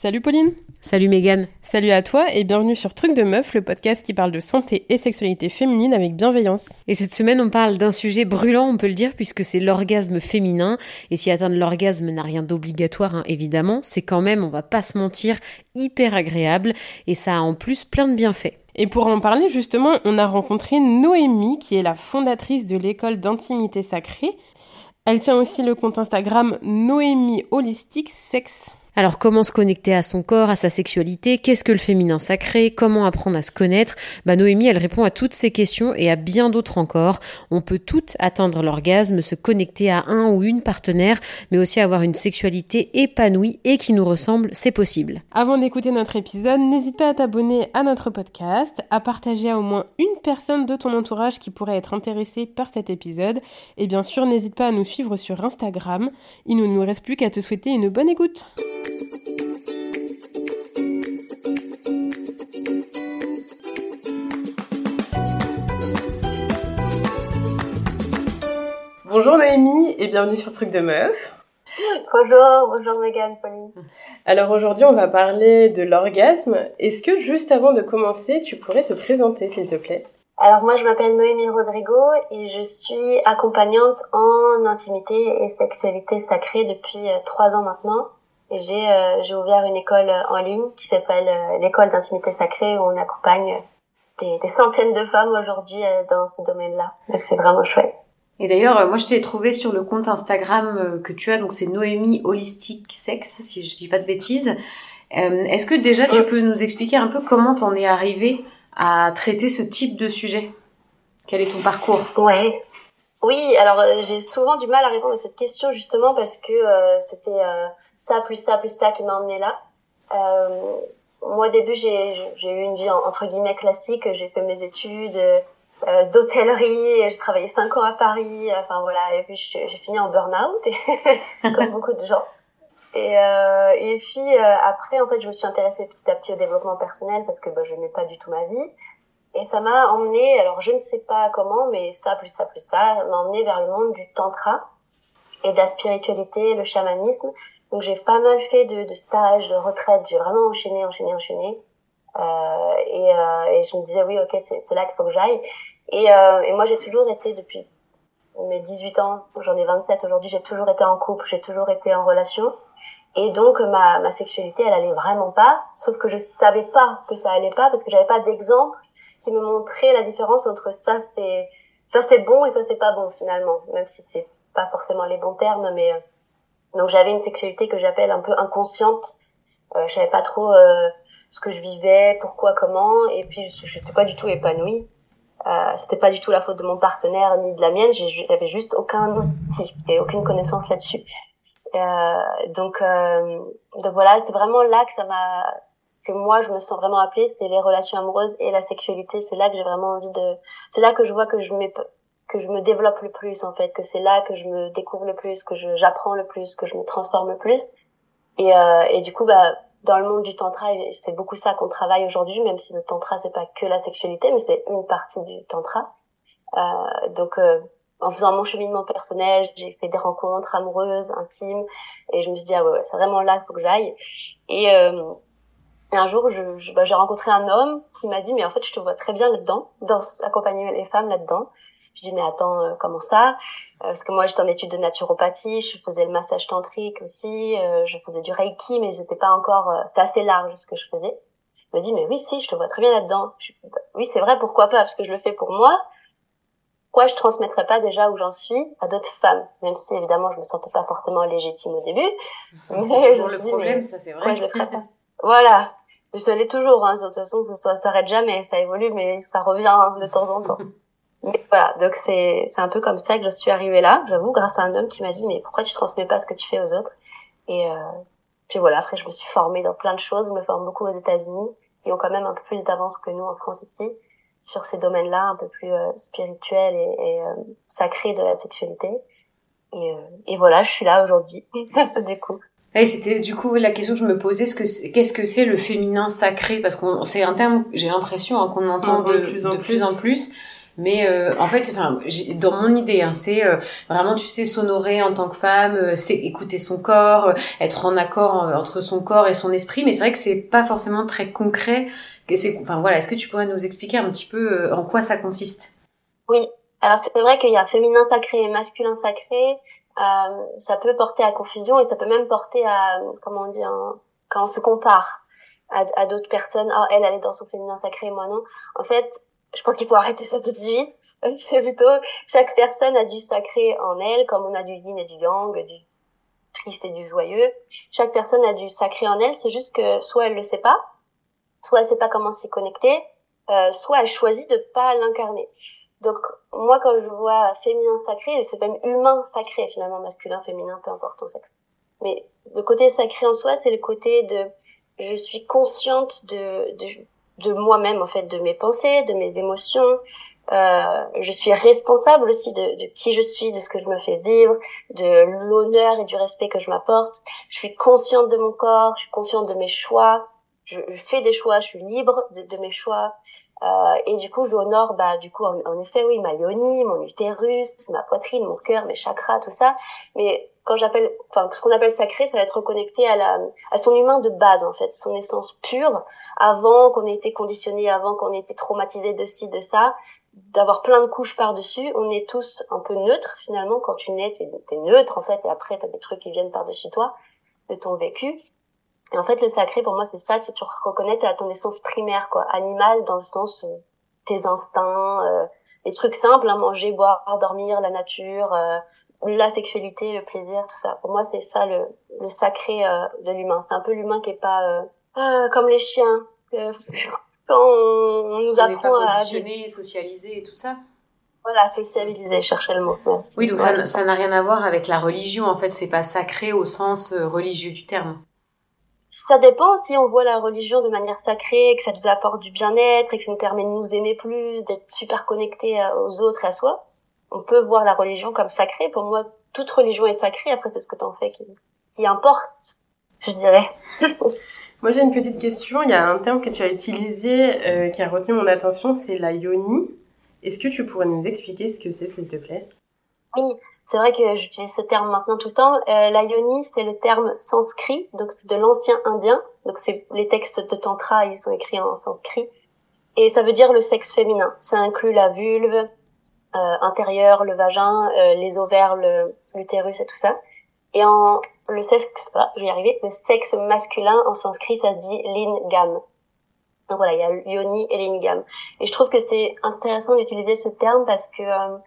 Salut Pauline Salut Megan Salut à toi et bienvenue sur Truc de Meuf, le podcast qui parle de santé et sexualité féminine avec bienveillance. Et cette semaine on parle d'un sujet brûlant on peut le dire puisque c'est l'orgasme féminin et si atteindre l'orgasme n'a rien d'obligatoire hein, évidemment, c'est quand même, on va pas se mentir, hyper agréable et ça a en plus plein de bienfaits. Et pour en parler justement, on a rencontré Noémie qui est la fondatrice de l'école d'intimité sacrée. Elle tient aussi le compte Instagram Noémie Holistique Sex. Alors comment se connecter à son corps, à sa sexualité, qu'est-ce que le féminin sacré, comment apprendre à se connaître? Bah Noémie, elle répond à toutes ces questions et à bien d'autres encore. On peut toutes atteindre l'orgasme, se connecter à un ou une partenaire, mais aussi avoir une sexualité épanouie et qui nous ressemble, c'est possible. Avant d'écouter notre épisode, n'hésite pas à t'abonner à notre podcast, à partager à au moins une personne de ton entourage qui pourrait être intéressée par cet épisode et bien sûr n'hésite pas à nous suivre sur Instagram. Il ne nous reste plus qu'à te souhaiter une bonne écoute. Bonjour Noémie et bienvenue sur Truc de Meuf. Bonjour, bonjour Megan, Pauline. Alors aujourd'hui on va parler de l'orgasme. Est-ce que juste avant de commencer tu pourrais te présenter s'il te plaît? Alors moi je m'appelle Noémie Rodrigo et je suis accompagnante en intimité et sexualité sacrée depuis euh, trois ans maintenant. J'ai euh, j'ai ouvert une école en ligne qui s'appelle euh, l'école d'intimité sacrée où on accompagne des, des centaines de femmes aujourd'hui euh, dans ce domaine-là. Donc c'est vraiment chouette. Et d'ailleurs, moi je t'ai trouvé sur le compte Instagram que tu as, donc c'est Noémie Holistique Sex, si je dis pas de bêtises. Est-ce que déjà tu peux nous expliquer un peu comment t'en es arrivé à traiter ce type de sujet? Quel est ton parcours? Ouais. Oui, alors j'ai souvent du mal à répondre à cette question justement parce que c'était ça plus ça plus ça qui m'a emmené là. Euh, moi au début j'ai eu une vie entre guillemets classique, j'ai fait mes études euh, d'hôtellerie, j'ai travaillé cinq ans à Paris, enfin voilà, et puis j'ai fini en burn-out comme beaucoup de gens. Et euh, et puis euh, après en fait je me suis intéressée petit à petit au développement personnel parce que bah, je n'aimais pas du tout ma vie. Et ça m'a emmené, alors je ne sais pas comment, mais ça plus ça plus ça, m'a emmené vers le monde du tantra et de la spiritualité, le chamanisme. Donc j'ai pas mal fait de, de stages, de retraites, j'ai vraiment enchaîné, enchaîné, enchaîné. Euh, et, euh, et, je me disais oui, ok, c'est là qu'il faut que j'aille. Et, euh, et moi j'ai toujours été depuis mes 18 ans, j'en ai 27 aujourd'hui, j'ai toujours été en couple, j'ai toujours été en relation. Et donc ma, ma sexualité, elle allait vraiment pas, sauf que je savais pas que ça allait pas parce que j'avais pas d'exemple qui me montrait la différence entre ça c'est ça c'est bon et ça c'est pas bon finalement, même si c'est pas forcément les bons termes, mais donc j'avais une sexualité que j'appelle un peu inconsciente. Euh, je savais pas trop euh, ce que je vivais, pourquoi, comment, et puis je n'étais pas du tout épanouie. Euh, c'était pas du tout la faute de mon partenaire ni de la mienne. J'avais juste aucun outil et aucune connaissance là-dessus. Euh, donc, euh, donc voilà, c'est vraiment là que ça m'a, que moi je me sens vraiment appelée, c'est les relations amoureuses et la sexualité. C'est là que j'ai vraiment envie de, c'est là que je vois que je que je me développe le plus en fait, que c'est là que je me découvre le plus, que j'apprends le plus, que je me transforme le plus. Et, euh, et du coup, bah, dans le monde du tantra, c'est beaucoup ça qu'on travaille aujourd'hui, même si le tantra c'est pas que la sexualité, mais c'est une partie du tantra. Euh, donc, euh, en faisant mon cheminement personnel, j'ai fait des rencontres amoureuses, intimes, et je me suis dit ah ouais, ouais c'est vraiment là qu'il faut que j'aille. Et, euh, un jour, je, je bah, j'ai rencontré un homme qui m'a dit mais en fait je te vois très bien là-dedans, dans accompagner les femmes là-dedans. Je dis mais attends euh, comment ça? Euh, Parce que moi j'étais en études de naturopathie, je faisais le massage tantrique aussi, euh, je faisais du reiki, mais c'était pas encore, c'était assez large ce que je faisais. Il me dit mais oui si je te vois très bien là-dedans. Oui c'est vrai pourquoi pas? Parce que je le fais pour moi. Pourquoi je transmettrais pas déjà où j'en suis à d'autres femmes Même si évidemment je me sentais pas forcément légitime au début, mais je me suis le problème, ça c'est vrai. je le ferais pas? Voilà. Je ça l'est toujours, hein. de toute façon ça, ça s'arrête jamais, ça évolue, mais ça revient de temps en temps. Mais voilà, donc c'est c'est un peu comme ça que je suis arrivée là, j'avoue, grâce à un homme qui m'a dit mais pourquoi tu transmets pas ce que tu fais aux autres? Et euh, puis voilà, après je me suis formée dans plein de choses, je me forme beaucoup aux États-Unis, qui ont quand même un peu plus d'avance que nous en France ici sur ces domaines-là, un peu plus euh, spirituels et, et euh, sacrés de la sexualité. Et, euh, et voilà, je suis là aujourd'hui, du coup. Et c'était du coup la question que je me posais, ce que qu'est-ce que c'est le féminin sacré? Parce qu'on c'est un terme, j'ai l'impression hein, qu'on entend de, plus en plus. Mais euh, en fait, enfin, dans mon idée, hein, c'est euh, vraiment, tu sais, s'honorer en tant que femme, euh, c'est écouter son corps, être en accord entre son corps et son esprit. Mais c'est vrai que c'est pas forcément très concret. C'est, enfin voilà, est-ce que tu pourrais nous expliquer un petit peu en quoi ça consiste? Oui. Alors c'est vrai qu'il y a féminin sacré et masculin sacré. ça peut porter à confusion et ça peut même porter à, comment on dit, quand on se compare à, à d'autres personnes. Ah, elle, elle est dans son féminin sacré, moi non. En fait, je pense qu'il faut arrêter ça tout de suite. C'est plutôt chaque personne a du sacré en elle, comme on a du yin et du yang, du triste et du joyeux. Chaque personne a du sacré en elle. C'est juste que soit elle le sait pas, soit elle sait pas comment s'y connecter, euh, soit elle choisit de pas l'incarner. Donc moi quand je vois féminin sacré, c'est même humain sacré finalement masculin, féminin, peu importe ton sexe. Mais le côté sacré en soi, c'est le côté de je suis consciente de, de de moi-même en fait, de mes pensées, de mes émotions. Euh, je suis responsable aussi de, de, qui je suis, de ce que je me fais vivre, de l'honneur et du respect que je m'apporte. Je suis consciente de mon corps, je suis consciente de mes choix. Je, fais des choix, je suis libre de, de mes choix. Euh, et du coup, j'honore, bah, du coup, en, effet, oui, ma yoni, mon utérus, ma poitrine, mon cœur, mes chakras, tout ça. Mais quand j'appelle, enfin, ce qu'on appelle sacré, ça va être reconnecté à la, à son humain de base, en fait, son essence pure, avant qu'on ait été conditionné, avant qu'on ait été traumatisé de ci, de ça, d'avoir plein de couches par-dessus. On est tous un peu neutres, finalement. Quand tu nais, t'es, es neutre, en fait, et après, t'as des trucs qui viennent par-dessus toi, de ton vécu. Et en fait, le sacré, pour moi, c'est ça, tu reconnais à ton essence primaire, quoi, animal dans le sens euh, tes instincts, euh, les trucs simples, hein, manger, boire, dormir, la nature, euh, la sexualité, le plaisir, tout ça. Pour moi, c'est ça le, le sacré euh, de l'humain. C'est un peu l'humain qui est pas comme les chiens. quand on, nous apprend à socialiser et tout ça. Voilà, sociabiliser, chercher le mot. Oui, donc ça n'a rien à voir avec la religion. En fait, c'est pas sacré au sens religieux du terme ça dépend si on voit la religion de manière sacrée, que ça nous apporte du bien-être et que ça nous permet de nous aimer plus, d'être super connectés aux autres et à soi. On peut voir la religion comme sacrée. Pour moi, toute religion est sacrée. Après, c'est ce que t'en fais qui, qui importe, je dirais. moi, j'ai une petite question. Il y a un terme que tu as utilisé euh, qui a retenu mon attention, c'est la yoni. Est-ce que tu pourrais nous expliquer ce que c'est, s'il te plaît? Oui, c'est vrai que j'utilise ce terme maintenant tout le temps. Euh, la yoni, c'est le terme sanskrit, donc c'est de l'ancien indien. Donc c'est les textes de tantra, ils sont écrits en sanskrit. Et ça veut dire le sexe féminin. Ça inclut la vulve euh, intérieure, le vagin, euh, les ovaires, l'utérus et tout ça. Et en le sexe, voilà, je vais y arriver. Le sexe masculin en sanskrit, ça se dit lingam. Donc voilà, il y a yoni et lingam. Et je trouve que c'est intéressant d'utiliser ce terme parce que euh,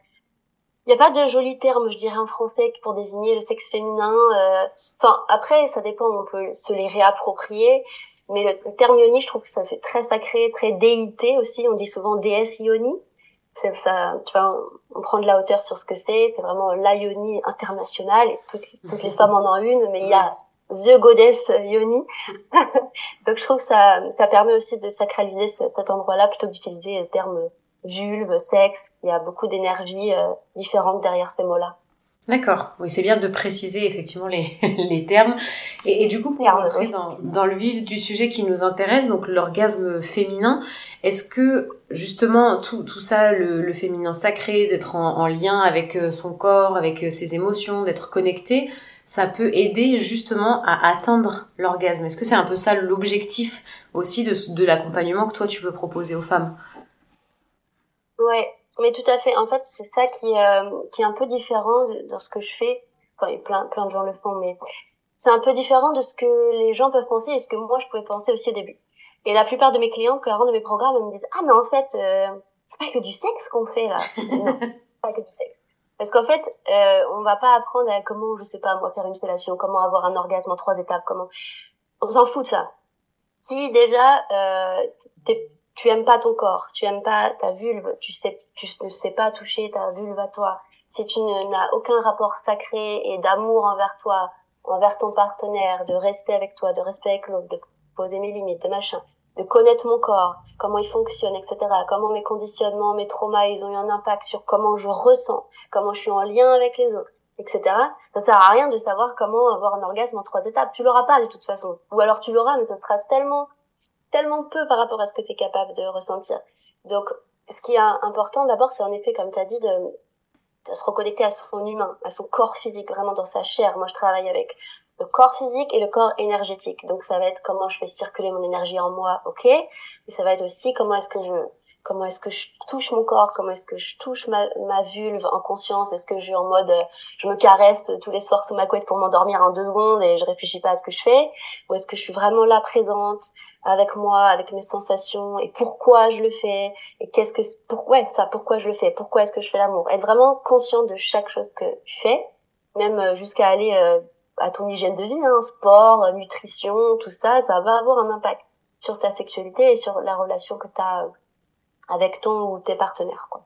il n'y a pas de joli terme, je dirais, en français pour désigner le sexe féminin. Euh, enfin, après, ça dépend, on peut se les réapproprier. Mais le, terme yoni, je trouve que ça fait très sacré, très déité aussi. On dit souvent déesse yoni. Ça, tu vois, on prend de la hauteur sur ce que c'est. C'est vraiment la yoni internationale. Et toutes, toutes les femmes en ont une, mais il y a The Goddess Yoni. Donc je trouve que ça, ça permet aussi de sacraliser cet endroit-là plutôt que d'utiliser le terme vulve, sexe, qui a beaucoup d'énergie euh, différente derrière ces mots-là. D'accord, oui, c'est bien de préciser effectivement les, les termes. Et, et, du coup, pour rentrer dans, dans, le vif du sujet qui nous intéresse, donc l'orgasme féminin, est-ce que justement tout, tout ça, le, le féminin sacré, d'être en, en, lien avec euh, son corps, avec euh, ses émotions, d'être connecté, ça peut aider justement à atteindre l'orgasme? Est-ce que c'est un peu ça l'objectif aussi de, de l'accompagnement que toi tu veux proposer aux femmes? Ouais, mais tout à fait. En fait, c'est ça qui, euh, qui est un peu différent de, dans ce que je fais. Enfin, plein, plein de gens le font, mais c'est un peu différent de ce que les gens peuvent penser et ce que moi je pouvais penser aussi au début. Et la plupart de mes clientes, quand elles rentrent de mes programmes, elles me disent ah mais en fait euh, c'est pas que du sexe qu'on fait là. non, pas que du sexe. Parce qu'en fait, euh, on va pas apprendre à comment, je sais pas, moi faire une fellation, comment avoir un orgasme en trois étapes, comment. On s'en fout de ça. Si déjà euh, tu aimes pas ton corps, tu aimes pas ta vulve, tu sais, tu ne sais pas toucher ta vulve à toi, si tu n'as aucun rapport sacré et d'amour envers toi, envers ton partenaire, de respect avec toi, de respect avec l'autre, de poser mes limites, de machin, de connaître mon corps, comment il fonctionne, etc., comment mes conditionnements, mes traumas, ils ont eu un impact sur comment je ressens, comment je suis en lien avec les autres, etc. Ça sert à rien de savoir comment avoir un orgasme en trois étapes. Tu l'auras pas de toute façon. Ou alors tu l'auras, mais ça sera tellement tellement peu par rapport à ce que tu es capable de ressentir. Donc, ce qui est important d'abord, c'est en effet, comme tu as dit, de, se reconnecter à son humain, à son corps physique, vraiment dans sa chair. Moi, je travaille avec le corps physique et le corps énergétique. Donc, ça va être comment je fais circuler mon énergie en moi, ok. Mais ça va être aussi comment est-ce que je comment est-ce que je touche mon corps, comment est-ce que je touche ma, ma vulve en conscience, est-ce que je suis en mode je me caresse tous les soirs sous ma couette pour m'endormir en deux secondes et je réfléchis pas à ce que je fais, ou est-ce que je suis vraiment là présente avec moi, avec mes sensations et pourquoi je le fais et qu'est-ce que pour ouais ça pourquoi je le fais, pourquoi est-ce que je fais l'amour, être vraiment conscient de chaque chose que tu fais, même euh, jusqu'à aller euh, à ton hygiène de vie, hein, sport, nutrition, tout ça, ça va avoir un impact sur ta sexualité et sur la relation que tu as avec ton ou tes partenaires. Quoi.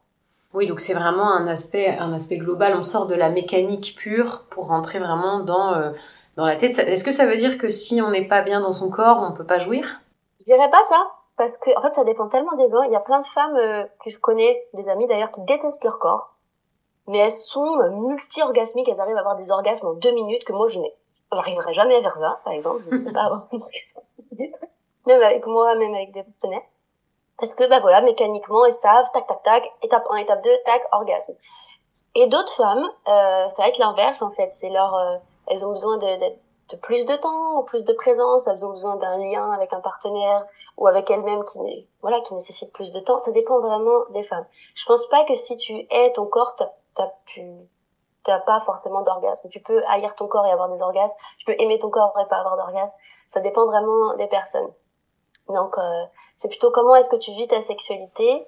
Oui, donc c'est vraiment un aspect, un aspect global. On sort de la mécanique pure pour rentrer vraiment dans, euh, dans la tête. Est-ce que ça veut dire que si on n'est pas bien dans son corps, on peut pas jouir? Je dirais pas ça, parce que en fait ça dépend tellement des gens. Il y a plein de femmes euh, que je connais, des amis d'ailleurs, qui détestent leur corps, mais elles sont multi-orgasmiques. Elles arrivent à avoir des orgasmes en deux minutes que moi je n'ai. J'arriverai jamais vers ça, par exemple. Je sais pas avoir un orgasme en deux minutes. Même avec moi, même avec des partenaires. Parce que, bah voilà, mécaniquement, elles savent, tac, tac, tac, étape 1, étape 2, tac, orgasme. Et d'autres femmes, euh, ça va être l'inverse, en fait. C'est leur, euh, elles ont besoin de, de, plus de temps, plus de présence, elles ont besoin d'un lien avec un partenaire ou avec elles-mêmes qui, voilà, qui nécessite plus de temps. Ça dépend vraiment des femmes. Je pense pas que si tu hais ton corps, t'as, tu, t'as pas forcément d'orgasme. Tu peux haïr ton corps et avoir des orgasmes. Tu peux aimer ton corps et pas avoir d'orgasme. Ça dépend vraiment des personnes. Donc, euh, c'est plutôt comment est-ce que tu vis ta sexualité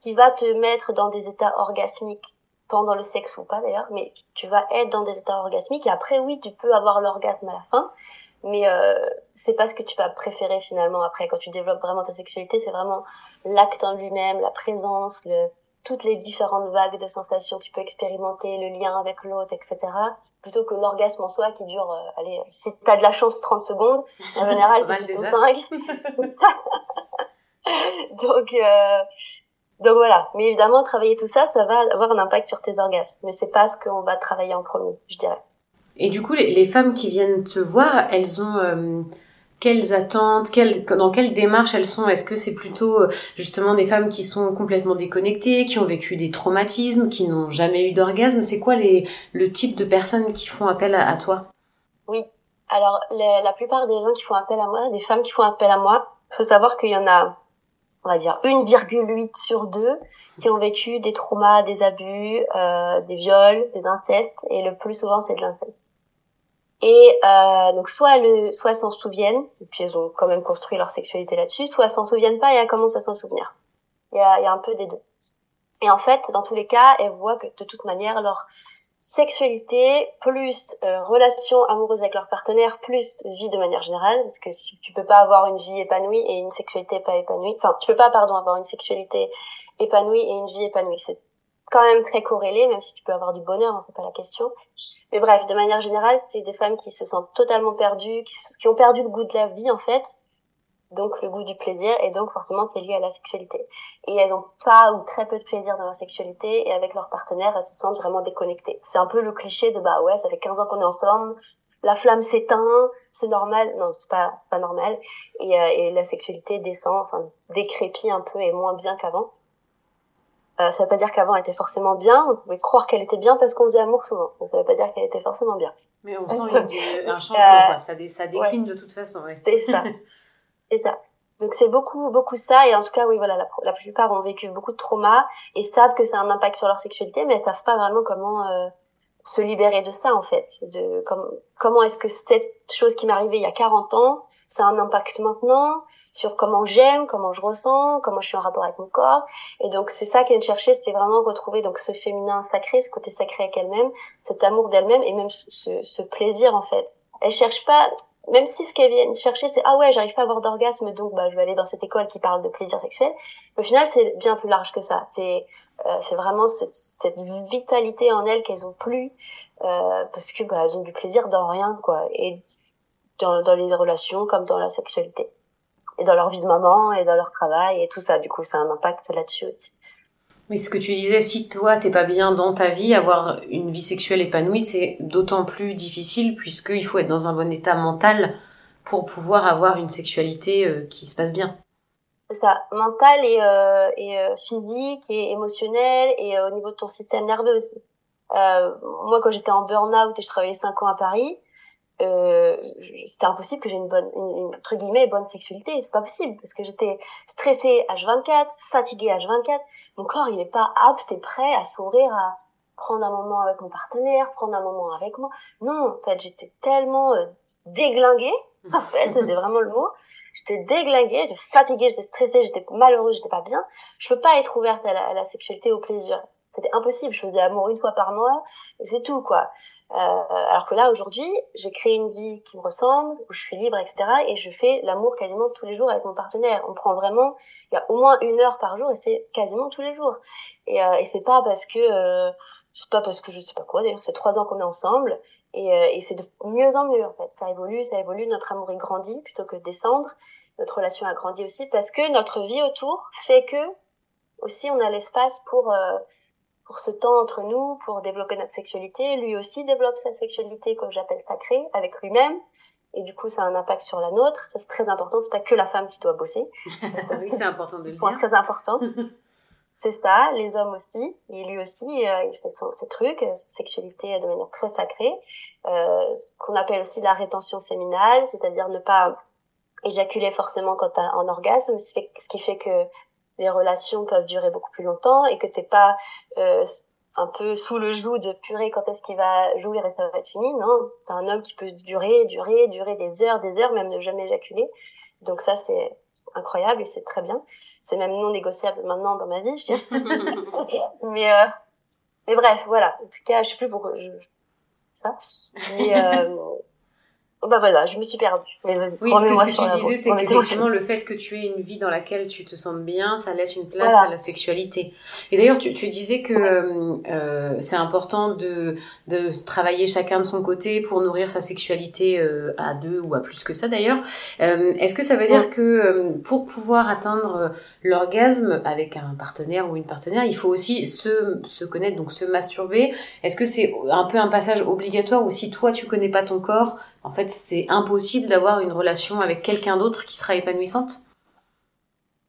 qui va te mettre dans des états orgasmiques pendant le sexe ou pas d'ailleurs, mais tu vas être dans des états orgasmiques et après oui, tu peux avoir l'orgasme à la fin, mais euh, c'est pas ce que tu vas préférer finalement après quand tu développes vraiment ta sexualité, c'est vraiment l'acte en lui-même, la présence, le, toutes les différentes vagues de sensations que tu peux expérimenter, le lien avec l'autre, etc plutôt que l'orgasme en soi qui dure, euh, allez, si t'as de la chance, 30 secondes. En général, c'est plutôt 5. donc, euh, donc voilà. Mais évidemment, travailler tout ça, ça va avoir un impact sur tes orgasmes. Mais c'est pas ce qu'on va travailler en premier, je dirais. Et du coup, les, les femmes qui viennent te voir, elles ont... Euh quelles attentes, quelles, dans quelle démarche elles sont? Est-ce que c'est plutôt euh, justement des femmes qui sont complètement déconnectées, qui ont vécu des traumatismes, qui n'ont jamais eu d'orgasme? C'est quoi les, le type de personnes qui font appel à, toi? Oui, alors la plupart des gens qui font appel à moi, des femmes qui font appel à moi, faut savoir qu'il y en a, on va dire, 1,8 sur 2 qui ont vécu des traumas, des abus, euh, des viols, des incestes, et le plus souvent c'est de l'inceste. Et euh, donc soit elles, soit s'en souviennent, et puis elles ont quand même construit leur sexualité là-dessus, soit s'en souviennent pas et elles commencent à s'en souvenir. Il y a, il y a un peu des deux. Et en fait, dans tous les cas, elles voient que de toute manière, leur sexualité plus euh, relation amoureuse avec leur partenaire plus vie de manière générale parce que tu, peux pas avoir une vie épanouie et une sexualité pas épanouie enfin tu peux pas pardon avoir une sexualité épanouie et une vie épanouie c'est quand même très corrélé, même si tu peux avoir du bonheur, hein, c'est pas la question. Mais bref, de manière générale, c'est des femmes qui se sentent totalement perdues, qui, ont perdu le goût de la vie en fait, donc le goût du plaisir, et donc forcément c'est lié à la sexualité. Et elles ont pas ou très peu de plaisir dans leur sexualité, et avec leur partenaire, elles se sentent vraiment déconnectées. C'est un peu le cliché de bah ouais, ça fait 15 ans qu'on est ensemble, la flamme s'éteint, c'est normal. Non, c'est pas, c'est pas normal. Et, euh, et la sexualité descend, enfin décrépit un peu et moins bien qu'avant. Euh, ça veut pas dire qu'avant elle était forcément bien. On pouvait croire qu'elle était bien parce qu'on faisait amour souvent. Mais ça veut pas dire qu'elle était forcément bien. Mais on sent un changement, quoi. Ça, ça décline de toute façon. Ouais. C'est ça. C'est ça. Donc c'est beaucoup beaucoup ça et en tout cas oui voilà la, plupart ont vécu beaucoup de traumas et savent que ça a un impact sur leur sexualité mais elles savent pas vraiment comment euh, se libérer de ça en fait de comme, comment est-ce que cette chose qui m'est arrivée il y a 40 ans ça a un impact maintenant sur comment j'aime, comment je ressens, comment je suis en rapport avec mon corps. Et donc c'est ça qu'elle cherchait, c'est vraiment retrouver donc ce féminin sacré, ce côté sacré avec elle-même, cet amour d'elle-même et même ce, ce, plaisir en fait. Elle cherche pas, même si ce qu'elle vient chercher c'est ah ouais j'arrive pas à avoir d'orgasme donc bah je vais aller dans cette école qui parle de plaisir sexuel. Au final c'est bien plus large que ça. C'est euh, c'est vraiment ce, cette vitalité en elles qu'elles ont plus euh, parce que bah, elles ont du plaisir dans rien quoi et dans, dans les relations comme dans la sexualité et dans leur vie de maman et dans leur travail et tout ça. Du coup, ça a un impact là-dessus aussi. Mais ce que tu disais, si toi t'es pas bien dans ta vie, avoir une vie sexuelle épanouie, c'est d'autant plus difficile puisqu'il faut être dans un bon état mental pour pouvoir avoir une sexualité euh, qui se passe bien. ça, mental et, euh, et euh, physique et émotionnel et euh, au niveau de ton système nerveux aussi. Moi, quand j'étais en burn-out et je travaillais cinq ans à Paris, c'était impossible que j'ai une bonne, une, entre guillemets, bonne sexualité. C'est pas possible parce que j'étais stressée H24, fatiguée H24. Mon corps, il est pas apte et prêt à s'ouvrir à prendre un moment avec mon partenaire, prendre un moment avec moi. Non, en fait, j'étais tellement déglinguée en fait, c'était vraiment le mot. J'étais déglinguée, j'étais fatiguée, j'étais stressée, j'étais malheureuse, j'étais pas bien. Je peux pas être ouverte à la, sexualité, au plaisir. C'était impossible. Je faisais amour une fois par mois c'est tout, quoi. Euh, alors que là, aujourd'hui, j'ai créé une vie qui me ressemble, où je suis libre, etc. Et je fais l'amour quasiment tous les jours avec mon partenaire. On prend vraiment, il y a au moins une heure par jour et c'est quasiment tous les jours. Et, euh, et c'est pas parce que, euh, c'est pas parce que je sais pas quoi. D'ailleurs, c'est trois ans qu'on est ensemble et, euh, et c'est de mieux en mieux en fait. Ça évolue, ça évolue. Notre amour est grandi plutôt que descendre. Notre relation a grandi aussi parce que notre vie autour fait que aussi on a l'espace pour euh, pour ce temps entre nous, pour développer notre sexualité. Lui aussi développe sa sexualité, comme j'appelle sacrée, avec lui-même. Et du coup, ça a un impact sur la nôtre. Ça, c'est très important. C'est pas que la femme qui doit bosser. oui, c'est important de le dire. Point très important. c'est ça, les hommes aussi, et lui aussi, euh, il fait son, ses trucs, sa sexualité de manière très sacrée, euh, ce qu'on appelle aussi la rétention séminale, c'est-à-dire ne pas éjaculer forcément quand t'as un orgasme, ce, ce qui fait que les relations peuvent durer beaucoup plus longtemps et que t'es pas euh, un peu sous le joug de purée quand est-ce qu'il va jouir et ça va être fini. Non, t'as un homme qui peut durer, durer, durer des heures, des heures, même ne jamais éjaculer. Donc ça, c'est incroyable et c'est très bien. C'est même non négociable maintenant dans ma vie, je dirais. mais, euh, mais bref, voilà. En tout cas, je sais plus pourquoi je... ça. Mais, euh, bah voilà, je me suis perdue. Mais oui, ce que, tu disais, c'est qu'effectivement, le fait que tu aies une vie dans laquelle tu te sens bien, ça laisse une place à la sexualité. Et d'ailleurs, tu, tu disais que euh, c'est important de, de travailler chacun de son côté pour nourrir sa sexualité euh, à deux ou à plus que ça d'ailleurs. Euh, Est-ce que ça veut dire que euh, pour pouvoir atteindre l'orgasme avec un partenaire ou une partenaire, il faut aussi se, se connaître, donc se masturber? Est-ce que c'est un peu un passage obligatoire ou si toi tu connais pas ton corps en fait, c'est impossible d'avoir une relation avec quelqu'un d'autre qui sera épanouissante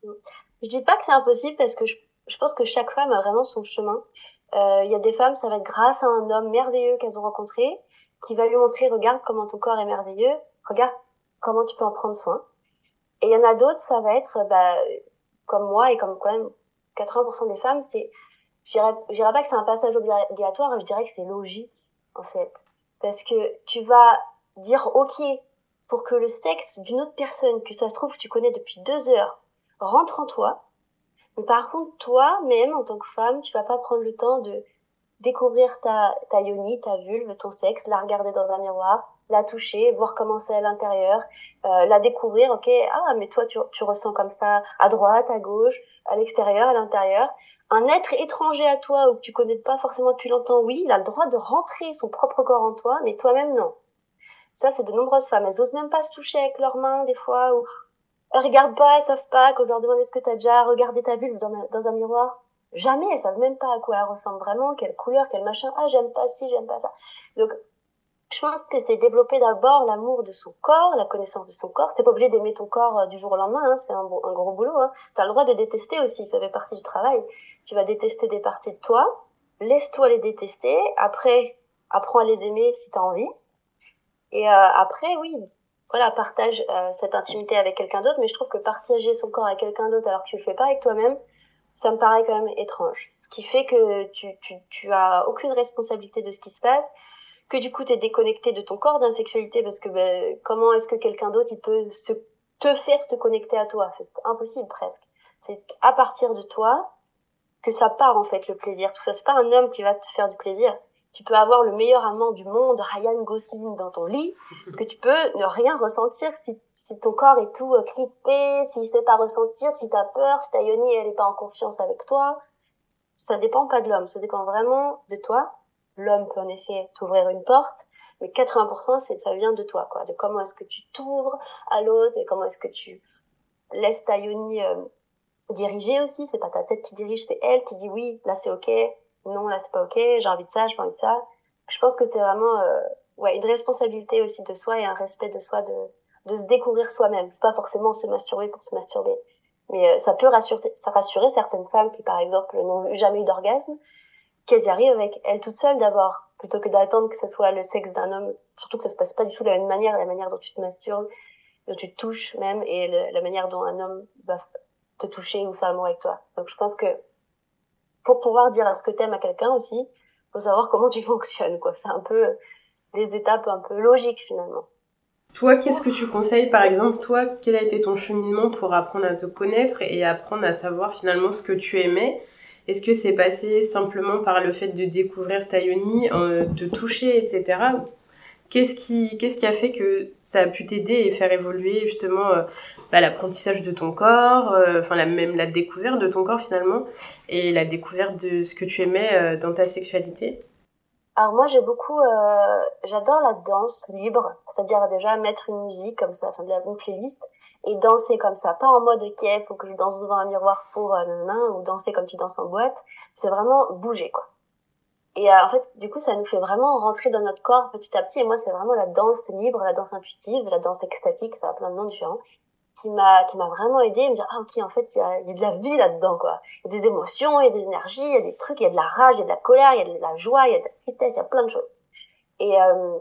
Je dis pas que c'est impossible parce que je, pense que chaque femme a vraiment son chemin. Euh, il y a des femmes, ça va être grâce à un homme merveilleux qu'elles ont rencontré, qui va lui montrer, regarde comment ton corps est merveilleux, regarde comment tu peux en prendre soin. Et il y en a d'autres, ça va être, bah, comme moi et comme quand même 80% des femmes, c'est, je je dirais pas que c'est un passage obligatoire, je dirais que c'est logique, en fait. Parce que tu vas dire ok pour que le sexe d'une autre personne que ça se trouve tu connais depuis deux heures rentre en toi. Mais par contre, toi, même en tant que femme, tu vas pas prendre le temps de découvrir ta, ta yoni, ta vulve, ton sexe, la regarder dans un miroir, la toucher, voir comment c'est à l'intérieur, euh, la découvrir, ok, ah, mais toi, tu, tu ressens comme ça à droite, à gauche, à l'extérieur, à l'intérieur. Un être étranger à toi ou que tu connais pas forcément depuis longtemps, oui, il a le droit de rentrer son propre corps en toi, mais toi-même, non. Ça, c'est de nombreuses femmes. Elles osent même pas se toucher avec leurs mains, des fois, ou elles regardent pas, elles savent pas, quand je leur demande est-ce que tu as déjà regardé ta vulve dans, dans, un miroir? Jamais, elles savent même pas à quoi elle ressemble vraiment, quelle couleur, quel machin. Ah, j'aime pas ci, j'aime pas ça. Donc, je pense que c'est développer d'abord l'amour de son corps, la connaissance de son corps. T'es pas obligé d'aimer ton corps euh, du jour au lendemain, hein, c'est un, un, gros boulot. Hein. T'as le droit de détester aussi, ça fait partie du travail. Tu vas détester des parties de toi, laisse-toi les détester. Après, apprends à les aimer si t'as envie. Et euh, après, oui, voilà, partage euh, cette intimité avec quelqu'un d'autre, mais je trouve que partager son corps avec quelqu'un d'autre alors que tu le fais pas avec toi-même, ça me paraît quand même étrange. Ce qui fait que tu, tu, tu as aucune responsabilité de ce qui se passe, que du coup tu es déconnecté de ton corps, d'insexualité, parce que ben, comment est-ce que quelqu'un d'autre il peut se, te faire te connecter à toi? C'est impossible presque. C'est à partir de toi que ça part en fait le plaisir. Tout ça, c'est pas un homme qui va te faire du plaisir tu peux avoir le meilleur amant du monde, Ryan Gosling, dans ton lit, que tu peux ne rien ressentir si, si ton corps est tout euh, crispé, s'il sait pas ressentir, si t'as peur, si ta yoni elle est pas en confiance avec toi. Ça dépend pas de l'homme, ça dépend vraiment de toi. L'homme peut en effet t'ouvrir une porte, mais 80% c'est ça vient de toi, quoi, de comment est-ce que tu t'ouvres à l'autre et comment est-ce que tu laisses ta yoni euh, diriger aussi. C'est pas ta tête qui dirige, c'est elle qui dit oui, là c'est ok, non là c'est pas ok j'ai envie de ça j'ai pas envie de ça je pense que c'est vraiment euh, ouais une responsabilité aussi de soi et un respect de soi de de se découvrir soi-même c'est pas forcément se masturber pour se masturber Mais ça peut rassurer, ça rassurer certaines femmes qui, par exemple, n'ont jamais eu d'orgasme, qu'elles y arrivent avec elles toutes seules d'abord, plutôt que d'attendre que ce soit le sexe d'un homme. Surtout que ça se passe pas du tout de la même manière, la manière dont tu te masturbes, dont tu te touches même, et la manière dont un homme va te toucher ou faire l'amour avec toi. Donc je pense que pour pouvoir dire ce que t'aimes à quelqu'un aussi, faut savoir comment tu fonctionnes, quoi. C'est un peu les étapes un peu logiques finalement. Toi, qu'est-ce que tu conseilles, par exemple, toi, quel a été ton cheminement pour apprendre à te connaître et apprendre à savoir finalement ce que tu aimais? Est-ce que c'est passé simplement par le fait de découvrir ta yoni, euh, de toucher, etc. Qu'est-ce qui, qu'est-ce qui a fait que ça a pu t'aider et faire évoluer justement euh, bah, l'apprentissage de ton corps, euh, enfin la, même la découverte de ton corps finalement, et la découverte de ce que tu aimais euh, dans ta sexualité? Alors moi j'ai beaucoup, j'adore la danse libre, c'est-à-dire déjà mettre une musique comme ça, enfin de la bonne playlist, et danser comme ça, pas en mode ok, faut que je danse devant un miroir pour euh, ou danser comme tu danses en boîte, c'est vraiment bouger quoi. Et euh, en fait, du coup, ça nous fait vraiment rentrer dans notre corps petit à petit. Et moi, c'est vraiment la danse libre, la danse intuitive, la danse extatique, ça a plein de noms différents, qui m'a qui m'a vraiment aidé à me dire ah ok, en fait, il y a, y a de la vie là-dedans quoi. Il y a des émotions, il y a des énergies, il y a des trucs, il y a de la rage, il y a de la colère, il y a de la joie, il y a de la tristesse, il y a plein de choses. Et euh,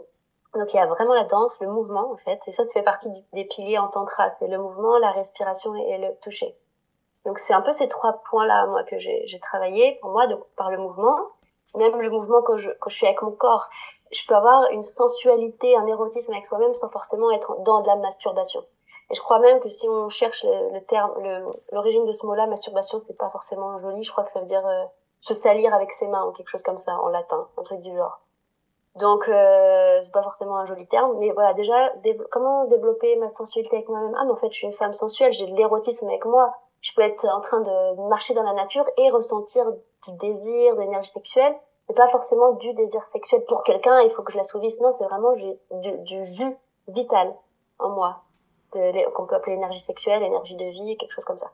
donc il y a vraiment la danse, le mouvement en fait. Et ça, ça fait partie des piliers en tantra. C'est le mouvement, la respiration et, le toucher. Donc c'est un peu ces trois points-là moi que j'ai travaillé pour moi donc par le mouvement même le mouvement quand je, quand je suis avec mon corps, je peux avoir une sensualité, un érotisme avec soi-même sans forcément être dans de la masturbation. Et je crois même que si on cherche le, terme, l'origine de ce mot-là, masturbation, c'est pas forcément joli. Je crois que ça veut dire euh, se salir avec ses mains ou quelque chose comme ça en latin, un truc du genre. Donc euh, c'est pas forcément un joli terme, mais voilà déjà comment développer ma sensualité avec moi-même? Ah mais en fait je suis une femme sensuelle, j'ai de l'érotisme avec moi. Je peux être en train de marcher dans la nature et ressentir du désir, de l'énergie sexuelle, mais pas forcément du désir sexuel pour quelqu'un, il faut que je l'assouvisse. Non, c'est vraiment du, du jus vital en moi, qu'on peut appeler énergie sexuelle, énergie de vie, quelque chose comme ça.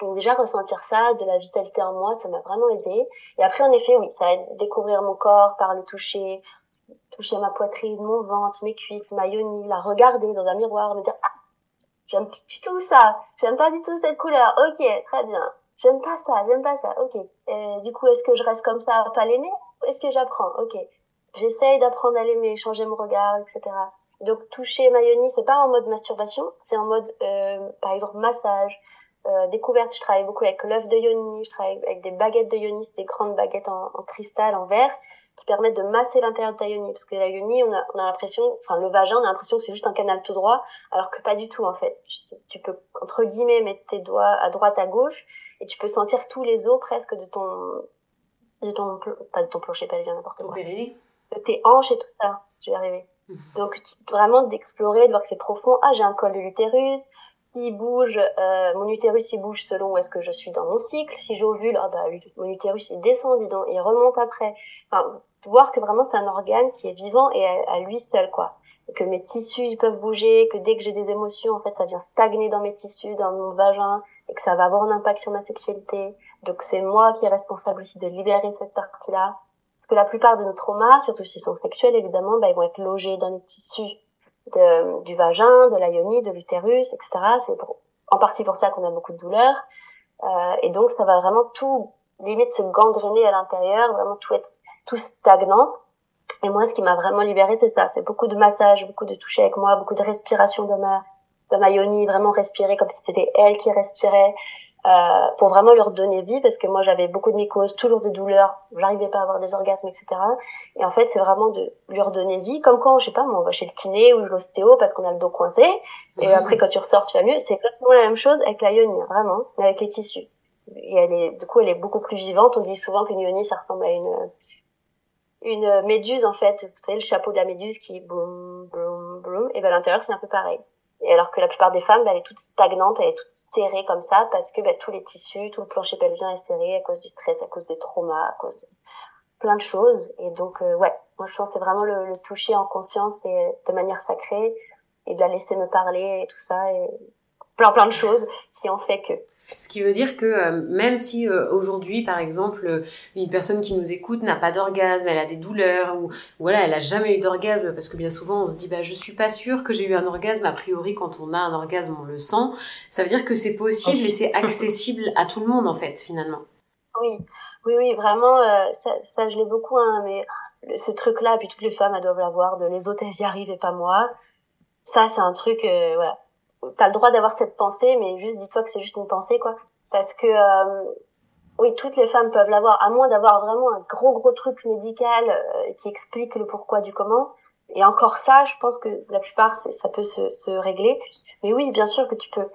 Donc déjà ressentir ça, de la vitalité en moi, ça m'a vraiment aidé. Et après, en effet, oui, ça aide découvrir mon corps par le toucher, toucher ma poitrine, mon ventre, mes cuisses, ma yoni, la regarder dans un miroir, me dire ah, j'aime du tout ça, j'aime pas du tout cette couleur. Ok, très bien j'aime pas ça, j'aime pas ça, ok. Euh, du coup, est-ce que je reste comme ça à pas l'aimer Est-ce que j'apprends? Ok. J'essaye d'apprendre à l'aimer, changer mon regard, etc. Donc toucher ma yoni, c'est pas en mode masturbation, c'est en mode, euh, par exemple, massage, euh, découverte. Je travaille beaucoup avec l'œuf de yoni, je travaille avec des baguettes de yoni, c'est des grandes baguettes en, en cristal, en verre qui permettent de masser l'intérieur de ta yoni parce que la yoni on a, on a l'impression enfin le vagin on a l'impression que c'est juste un canal tout droit alors que pas du tout en fait tu peux entre guillemets mettre tes doigts à droite à gauche et tu peux sentir tous les os presque de ton de ton pas de ton plancher pelvien n'importe quoi de tes hanches et tout ça je vais arriver mhm. donc vraiment d'explorer de voir que c'est profond ah j'ai un col de l'utérus il bouge, euh, mon utérus il bouge selon où est-ce que je suis dans mon cycle. Si j'ovule, ah bah mon utérus il descend, dis donc, il remonte après. Enfin, voir que vraiment c'est un organe qui est vivant et à, lui seul quoi. Que mes tissus ils peuvent bouger, que dès que j'ai des émotions en fait ça vient stagner dans mes tissus, dans mon vagin et que ça va avoir un impact sur ma sexualité. Donc c'est moi qui est responsable aussi de libérer cette partie-là. Parce que la plupart de nos traumas, surtout s'ils sont sexuels évidemment, bah, ils vont être logés dans les tissus de, du vagin, de la de l'utérus, etc. C'est en partie pour ça qu'on a beaucoup de douleurs. Euh, et donc, ça va vraiment tout, limite, se gangréner à l'intérieur, vraiment tout être tout stagnant. Et moi, ce qui m'a vraiment libérée, c'est ça. C'est beaucoup de massage, beaucoup de toucher avec moi, beaucoup de respiration dans ma, dans ma yoni, vraiment respirer comme si c'était elle qui respirait. Euh, pour vraiment leur donner vie parce que moi j'avais beaucoup de mycoses, toujours de douleurs, j'arrivais pas à avoir des orgasmes, etc. Et en fait c'est vraiment de leur donner vie, comme quand je sais pas, moi, on va chez le kiné ou l'ostéo parce qu'on a le dos coincé, et après quand tu ressors tu vas mieux. C'est exactement la même chose avec la yoni, vraiment, mais avec les tissus. Et elle est, du coup elle est beaucoup plus vivante. On dit souvent qu'une yoni ça ressemble à une une méduse en fait, vous savez le chapeau de la méduse qui boum boum boum, et ben l'intérieur c'est un peu pareil. Et alors que la plupart des femmes, bah, elle est toute stagnante, elle est toute serrée comme ça parce que bah, tous les tissus, tout le plancher pelvien est serré à cause du stress, à cause des traumas, à cause de plein de choses. Et donc, euh, ouais, moi je pense c'est vraiment le, le, toucher en conscience et de manière sacrée et de la laisser me parler et tout ça et plein plein de choses qui ont fait que. Ce qui veut dire que euh, même si euh, aujourd'hui, par exemple, euh, une personne qui nous écoute n'a pas d'orgasme, elle a des douleurs ou voilà, elle a jamais eu d'orgasme parce que bien souvent on se dit bah je suis pas sûre que j'ai eu un orgasme. A priori, quand on a un orgasme, on le sent. Ça veut dire que c'est possible et c'est accessible à tout le monde en fait finalement. Oui, oui, oui, vraiment. ça, ça, je l'ai beaucoup, hein, mais ce truc-là, puis toutes les femmes, elles doivent l'avoir. De les autres, elles y arrivent et pas moi. Ça, c'est un truc, voilà t'as le droit d'avoir cette pensée, mais juste dis-toi que c'est juste une pensée, quoi. Parce que, euh, oui, toutes les femmes peuvent l'avoir, à moins d'avoir vraiment un gros, gros truc médical euh, qui explique le pourquoi du comment. Et encore ça, je pense que la plupart, ça peut se, se, régler. Mais oui, bien sûr que tu peux.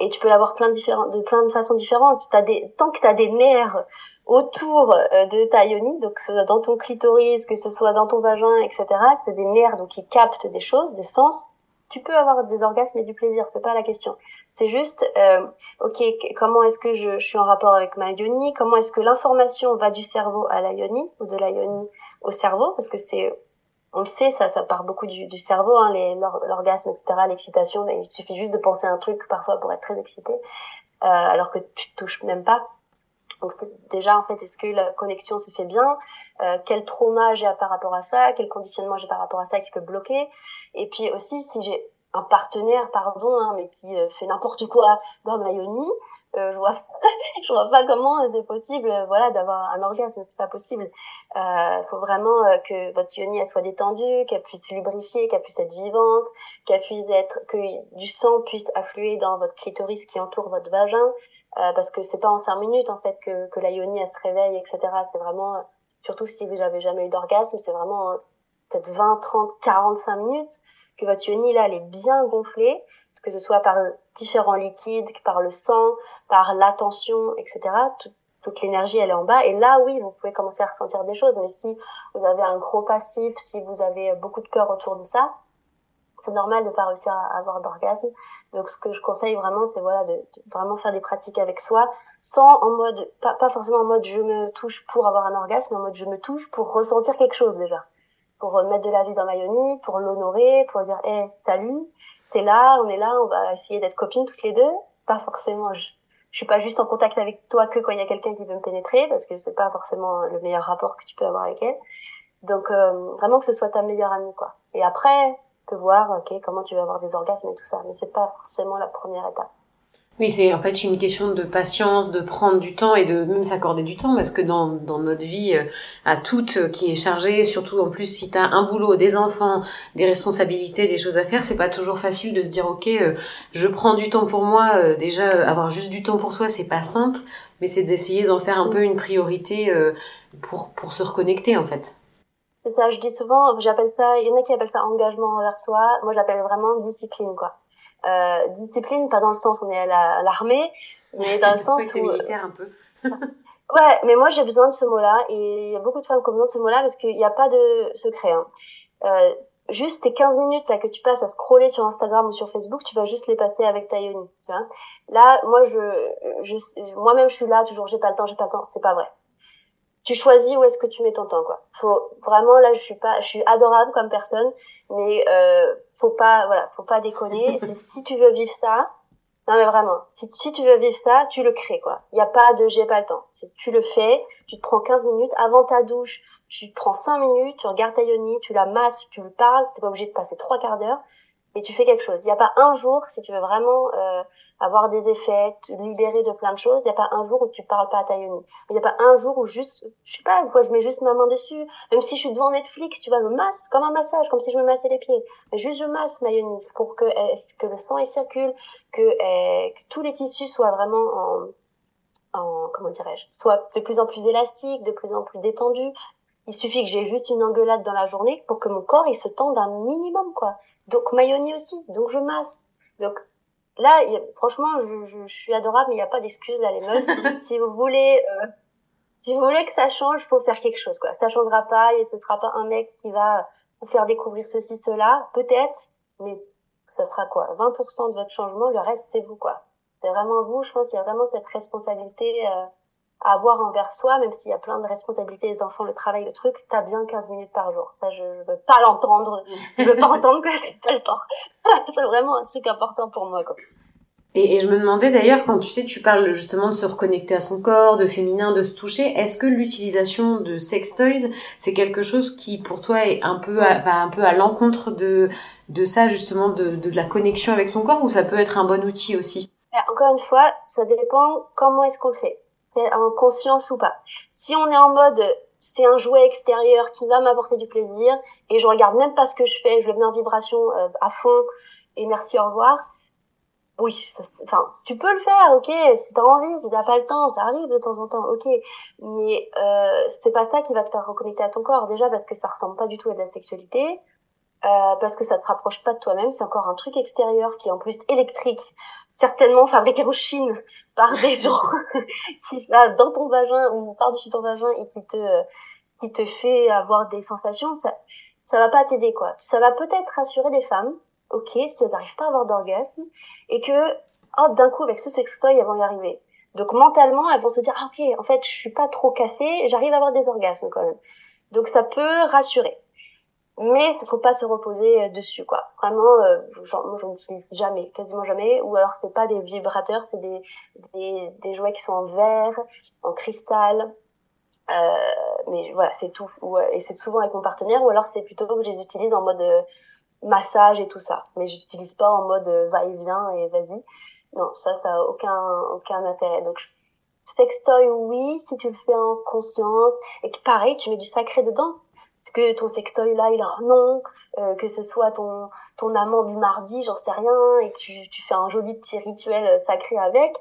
Et tu peux l'avoir plein de, de plein de façons différentes. As des, tant que tu as des nerfs autour euh, de ta yoni, donc que ce soit dans ton clitoris, que ce soit dans ton vagin, etc., que c'est des nerfs donc, qui captent des choses, des sens, tu peux avoir des orgasmes et du plaisir, c'est pas la question. C'est juste, euh, ok, comment est-ce que je, suis en rapport avec ma yoni Comment est-ce que l'information va du cerveau à la yoni ou de la yoni au cerveau Parce que c'est, on le sait, ça, ça part beaucoup du, cerveau, hein, l'orgasme, etc., l'excitation. Il suffit juste de penser un truc parfois pour être très excité, euh, alors que tu touches même pas. Donc déjà en fait, est-ce que la connexion se fait bien? Euh, Quel trauma j'ai par rapport à ça? Quel conditionnement j'ai par rapport à ça qui peut bloquer? Et puis aussi si j'ai un partenaire, pardon, hein, mais qui euh, fait n'importe quoi dans ma yoni, euh, je vois je vois pas comment c'est possible voilà d'avoir un orgasme. C'est pas possible. Il faut vraiment que votre yoni elle soit détendue qu'elle puisse lubrifier qu'elle puisse être vivante qu'elle puisse être que du sang puisse affluer dans votre clitoris qui entoure votre vagin euh, parce que c'est pas en cinq minutes en fait que, que la yoni elle se réveille, etc. C'est vraiment, surtout si vous n'avez jamais eu d'orgasme, c'est vraiment euh, peut-être 20, 30, 45 minutes que votre yoni là elle est bien gonflée, que ce soit par différents liquides, par le sang, par l'attention, etc. toute l'énergie elle est en bas et là oui vous pouvez commencer à ressentir des choses mais si vous avez un gros passif si vous avez beaucoup de peur autour de ça c'est normal de pas réussir à avoir d'orgasme donc ce que je conseille vraiment, c'est voilà de, vraiment faire des pratiques avec soi, sans en mode pas, pas forcément en mode je me touche pour avoir un orgasme, mais en mode je me touche pour ressentir quelque chose déjà, pour mettre de la vie dans ma yoni, pour l'honorer, pour dire hé salut, t'es là, on est là, on va essayer d'être copines toutes les deux, pas forcément je, je suis pas juste en contact avec toi que quand il y a quelqu'un qui veut me pénétrer parce que c'est pas forcément le meilleur rapport que tu peux avoir avec elle. Donc euh, vraiment que ce soit ta meilleure amie quoi. Et après voir ok comment tu vas avoir des orgasmes et tout ça mais c'est pas forcément la première étape oui, c'est en fait une question de patience, de prendre du temps et de même s'accorder du temps parce que dans, dans notre vie euh, à toutes euh, qui est chargée, surtout en plus si t'as un boulot, des enfants, des responsabilités, des choses à faire, c'est pas toujours facile de se dire ok, euh, je prends du temps pour moi. déjà, avoir juste du temps pour soi, c'est pas simple, mais c'est d'essayer d'en faire un peu une priorité pour pour se reconnecter en fait. C'est ça, je dis souvent, j'appelle ça, il y en a qui appellent ça engagement envers soi, moi j'appelle vraiment discipline, quoi. Euh, discipline, pas dans le sens on est à l'armée, mais dans le sens où... militaire un peu. ouais, mais moi j'ai besoin de ce mot-là, et il y a beaucoup de femmes qui ont besoin de ce mot-là parce qu'il n'y a pas de secret. Hein. Euh, juste tes 15 minutes là que tu passes à scroller sur Instagram ou sur Facebook, tu vas juste les passer avec ta Yoni, tu vois. Là, moi je, je moi-même je suis là toujours j'ai pas le temps, j'ai pas le temps, c'est pas vrai tu choisis où est-ce que tu mets ton temps quoi. Faut vraiment là je suis pas je suis adorable comme personne mais euh, faut pas voilà, faut pas déconner, c'est si tu veux vivre ça non mais vraiment, si, si tu veux vivre ça, tu le crées quoi. Il y a pas de j'ai pas le temps. Si tu le fais, tu te prends 15 minutes avant ta douche, tu te prends 5 minutes, tu regardes ta yoni, tu la masses, tu lui parles, t'es pas obligé de passer trois quarts d'heure et tu fais quelque chose. Il n'y a pas un jour, si tu veux vraiment euh, avoir des effets, libérer de plein de choses, il n'y a pas un jour où tu parles pas à ta yoni. Il n'y a pas un jour où juste, je sais pas, fois je mets juste ma main dessus, même si je suis devant Netflix, tu vas me masse comme un massage, comme si je me massais les pieds. Mais juste je masse ma yoni pour que, que le sang y circule, que, que tous les tissus soient vraiment en, en comment dirais-je, soient de plus en plus élastiques, de plus en plus détendus, il suffit que j'ai juste une engueulade dans la journée pour que mon corps il se tende un minimum quoi. Donc mayonnaise aussi, donc je masse. Donc là, franchement, je, je, suis adorable, mais il n'y a pas d'excuse là les meufs. si vous voulez, euh, si vous voulez que ça change, faut faire quelque chose quoi. Ça changera pas et ce sera pas un mec qui va vous faire découvrir ceci cela, peut-être, mais ça sera quoi? 20% de votre changement, le reste c'est vous quoi. C'est vraiment vous. Je pense qu'il y a vraiment cette responsabilité. Euh, à avoir envers soi, même s'il y a plein de responsabilités, les enfants, le travail, le truc, t'as bien 15 minutes par jour. Ça, je, veux pas l'entendre. Je veux pas entendre que t'as pas le temps. c'est vraiment un truc important pour moi, quoi. Et, je me demandais d'ailleurs, quand tu sais, tu parles justement de se reconnecter à son corps, de féminin, de se toucher, est-ce que l'utilisation de sex toys, c'est quelque chose qui pour toi est un peu à, va un peu à l'encontre de, de ça justement, de, de la connexion avec son corps, ou ça peut être un bon outil aussi? Encore une fois, ça dépend comment est-ce qu'on le fait, en conscience ou pas. Si on est en mode c'est un jouet extérieur qui va m'apporter du plaisir et je regarde même pas ce que je fais, je le mets en vibration euh, à fond et merci au revoir oui, enfin, tu peux le faire, ok, si t'as envie, si t'as pas le temps, ça arrive de temps en temps, ok, mais euh, c'est pas ça qui va te faire reconnecter à ton corps, déjà parce que ça ressemble pas du tout à de la sexualité, euh, parce que ça te rapproche pas de toi-même, c'est encore un truc extérieur qui est en plus électrique, certainement fabriqué en Chine par des gens qui va dans ton vagin ou par-dessus ton vagin et qui te qui te fait avoir des sensations, ça ça va pas t'aider quoi. Ça va peut-être rassurer des femmes ok, si elles n'arrivent pas à avoir d'orgasme, et que, hop, d'un coup, avec ce sextoy, elles vont y arriver. Donc mentalement, elles vont se dire, ah, ok, en fait, je suis pas trop cassée, j'arrive à avoir des orgasmes quand même. Donc ça peut rassurer. Mais il faut pas se reposer euh, dessus, quoi. Vraiment, euh, genre, moi, j'en utilise jamais, quasiment jamais. Ou alors, c'est pas des vibrateurs, c'est des, des, des jouets qui sont en verre, en cristal. Euh, mais voilà, c'est tout. et c'est souvent avec mon partenaire. Ou alors, c'est plutôt que je les utilise en mode euh, massage et tout ça. Mais j'utilise pas en mode euh, va-et-vient et vas-y. Non, ça, ça a aucun, aucun intérêt. Donc, sextoy, oui, si tu le fais en conscience. Et que pareil, tu mets du sacré dedans. Est-ce que ton sextoy là, il a un nom, euh, que ce soit ton, ton amant du mardi, j'en sais rien, et que tu, tu fais un joli petit rituel euh, sacré avec,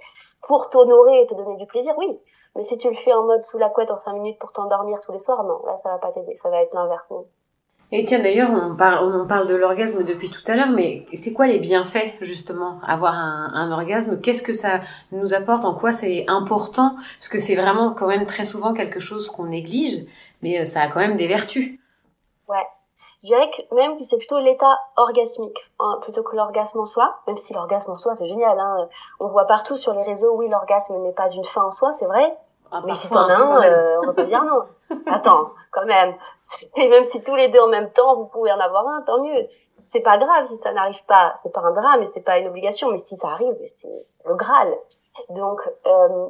pour t'honorer et te donner du plaisir, oui. Mais si tu le fais en mode sous la couette en cinq minutes pour t'endormir tous les soirs, non, là, ça va pas t'aider. Ça va être l'inverse. Et tiens, d'ailleurs, on parle, on parle de l'orgasme depuis tout à l'heure, mais c'est quoi les bienfaits, justement, avoir un, un orgasme? Qu'est-ce que ça nous apporte? En quoi c'est important? Parce que c'est vraiment quand même très souvent quelque chose qu'on néglige, mais euh, ça a quand même des vertus. Ouais. Je dirais que même que c'est plutôt l'état orgasmique hein, plutôt que l'orgasme en soi, même si l'orgasme en soi c'est génial. Hein. On voit partout sur les réseaux, oui, l'orgasme n'est pas une fin en soi, c'est vrai. Ah, mais si t'en as un, euh, on va pas dire non. Attends, quand même. Et même si tous les deux en même temps, vous pouvez en avoir un, tant mieux. C'est pas grave si ça n'arrive pas. C'est pas un drame et c'est pas une obligation. Mais si ça arrive, c'est le Graal. Donc, euh,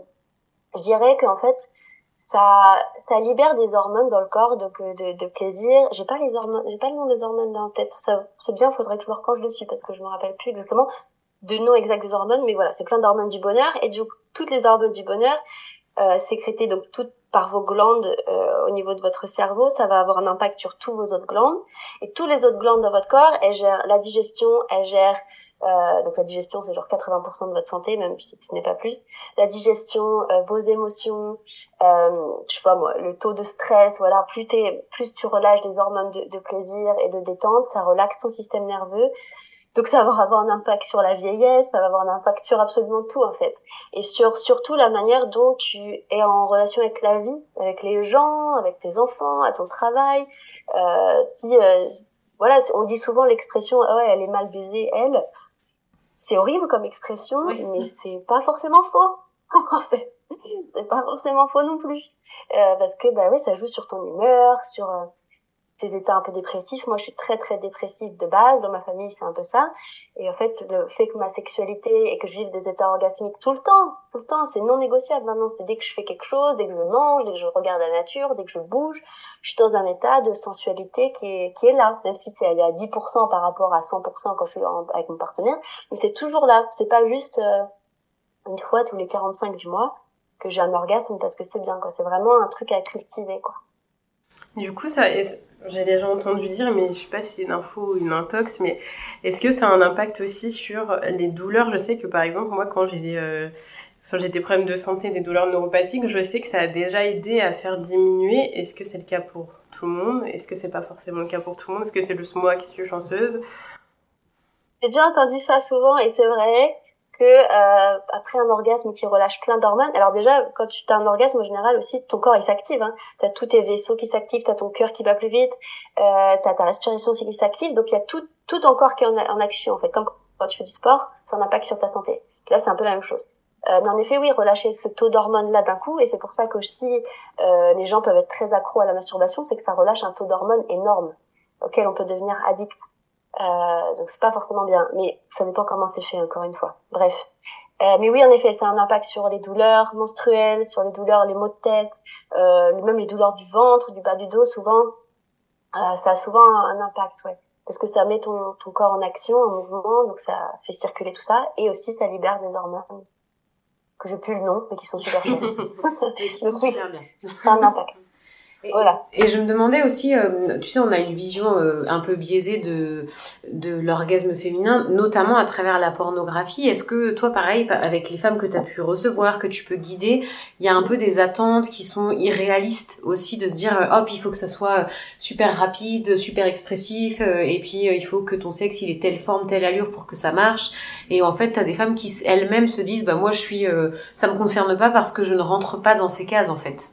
je dirais qu'en fait, ça, ça libère des hormones dans le corps, donc euh, de, de plaisir. J'ai pas les hormones, j'ai pas le nom des hormones là en tête. Ça, c'est bien, faudrait que je me repenche dessus parce que je me rappelle plus exactement de nom exact des hormones, mais voilà, c'est plein d'hormones du bonheur et du toutes les hormones du bonheur euh, sécrétées donc toutes par vos glandes euh, au niveau de votre cerveau, ça va avoir un impact sur tous vos autres glandes. Et tous les autres glandes dans votre corps, elles gèrent la digestion, elles gèrent euh, donc la digestion c'est genre 80% de votre santé même si ce n'est pas plus la digestion euh, vos émotions euh, je sais pas moi le taux de stress voilà plus t'es plus tu relâches des hormones de, de plaisir et de détente ça relaxe ton système nerveux donc ça va avoir un impact sur la vieillesse, ça va avoir un impact sur absolument tout en fait. Et sur surtout la manière dont tu es en relation avec la vie, avec les gens, avec tes enfants, à ton travail. Euh, si euh, voilà, on dit souvent l'expression ah ouais, elle est mal baisée elle. C'est horrible comme expression, mais c'est pas forcément faux en fait. C'est pas forcément faux non plus. Euh, parce que bah oui, ça joue sur ton humeur, sur euh, tes états un peu dépressifs. Moi, je suis très très dépressive de base. Dans ma famille, c'est un peu ça. Et en fait, le fait que ma sexualité et que je vive des états orgasmiques tout le temps, tout le temps, c'est non négociable. Maintenant, c'est dès que je fais quelque chose, dès que je mange, dès que je regarde la nature, dès que je bouge, je suis dans un état de sensualité qui est qui est là, même si c'est à 10% par rapport à 100% quand je suis avec mon partenaire. Mais c'est toujours là. C'est pas juste euh, une fois tous les 45 du mois que j'ai un orgasme parce que c'est bien. Quoi. C'est vraiment un truc à cultiver. Quoi. Du coup, ça, j'ai déjà entendu dire, mais je sais pas si c'est une info ou une intox, mais est-ce que ça a un impact aussi sur les douleurs? Je sais que par exemple, moi, quand j'ai des, euh, j'ai des problèmes de santé, des douleurs neuropathiques, je sais que ça a déjà aidé à faire diminuer. Est-ce que c'est le cas pour tout le monde? Est-ce que c'est pas forcément le cas pour tout le monde? Est-ce que c'est juste moi qui suis chanceuse? J'ai déjà entendu ça souvent et c'est vrai que euh, après un orgasme qui relâche plein d'hormones. Alors déjà, quand tu as un orgasme en général aussi, ton corps il s'active. Hein. Tu tous tes vaisseaux qui s'activent, tu as ton cœur qui bat plus vite, euh, tu ta respiration aussi qui s'active. Donc il y a tout, tout ton corps qui est en, action en fait. Comme quand tu fais du sport, ça a un impact sur ta santé. Là, c'est un peu la même chose. Euh, mais en effet, oui, relâcher ce taux d'hormones là d'un coup, et c'est pour ça que aussi euh, les gens peuvent être très accros à la masturbation, c'est que ça relâche un taux d'hormones énorme auquel on peut devenir addict. Euh, donc c'est pas forcément bien, mais ça dépend comment c'est fait encore une fois. Bref, euh, mais oui en effet, ça a un impact sur les douleurs menstruelles, sur les douleurs, les maux de tête, euh, même les douleurs du ventre, du bas du dos. Souvent, euh, ça a souvent un impact, ouais, parce que ça met ton, ton corps en action, en mouvement, donc ça fait circuler tout ça, et aussi ça libère des hormones que j'ai plus le nom, mais qui sont super chouettes. donc oui, ça a un impact. Et, voilà. et je me demandais aussi, euh, tu sais, on a une vision euh, un peu biaisée de, de l'orgasme féminin, notamment à travers la pornographie. Est-ce que toi, pareil, avec les femmes que tu as pu recevoir, que tu peux guider, il y a un peu des attentes qui sont irréalistes aussi, de se dire, euh, hop, il faut que ça soit super rapide, super expressif, et puis il faut que ton sexe, il ait telle forme, telle allure pour que ça marche. Et en fait, tu as des femmes qui elles-mêmes se disent, bah moi, je suis, ça me concerne pas parce que je ne rentre pas dans ces cases, en fait.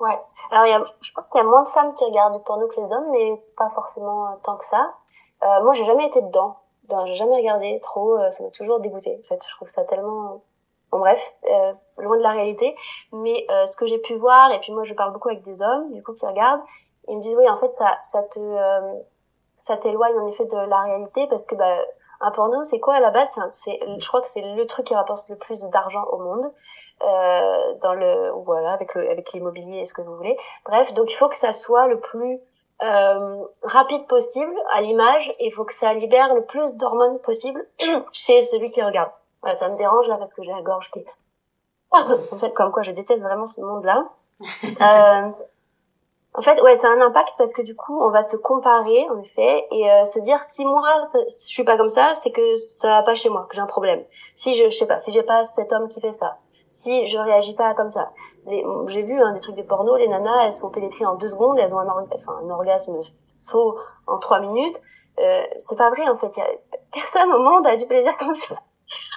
Ouais. Alors, y a, je pense qu'il y a moins de femmes qui regardent du porno que les hommes, mais pas forcément euh, tant que ça. Euh, moi, j'ai jamais été dedans. j'ai jamais regardé trop. Euh, ça m'a toujours dégoûté. En fait, je trouve ça tellement. Bon, bref, euh, loin de la réalité. Mais euh, ce que j'ai pu voir, et puis moi, je parle beaucoup avec des hommes, du coup, qui regardent, ils me disent oui, en fait, ça, ça te, ça t'éloigne en effet de la réalité parce que bah, un porno, c'est quoi à la base C'est, je crois que c'est le truc qui rapporte le plus d'argent au monde, euh, dans le, voilà, avec le, avec l'immobilier et ce que vous voulez. Bref, donc il faut que ça soit le plus euh, rapide possible à l'image, et il faut que ça libère le plus d'hormones possible chez celui qui regarde. Voilà, ça me dérange là parce que j'ai la gorge qui, comme quoi je déteste vraiment ce monde-là. euh, en fait, ouais, c'est un impact parce que du coup, on va se comparer, en effet, et euh, se dire si moi je suis pas comme ça, c'est que ça va pas chez moi, que j'ai un problème. Si je, je sais pas, si j'ai pas cet homme qui fait ça, si je réagis pas comme ça. J'ai vu hein, des trucs de porno, les nanas, elles se font pénétrer en deux secondes, elles ont un, orgasme faux en trois minutes. Euh, c'est pas vrai en fait. Y a... Personne au monde a du plaisir comme ça.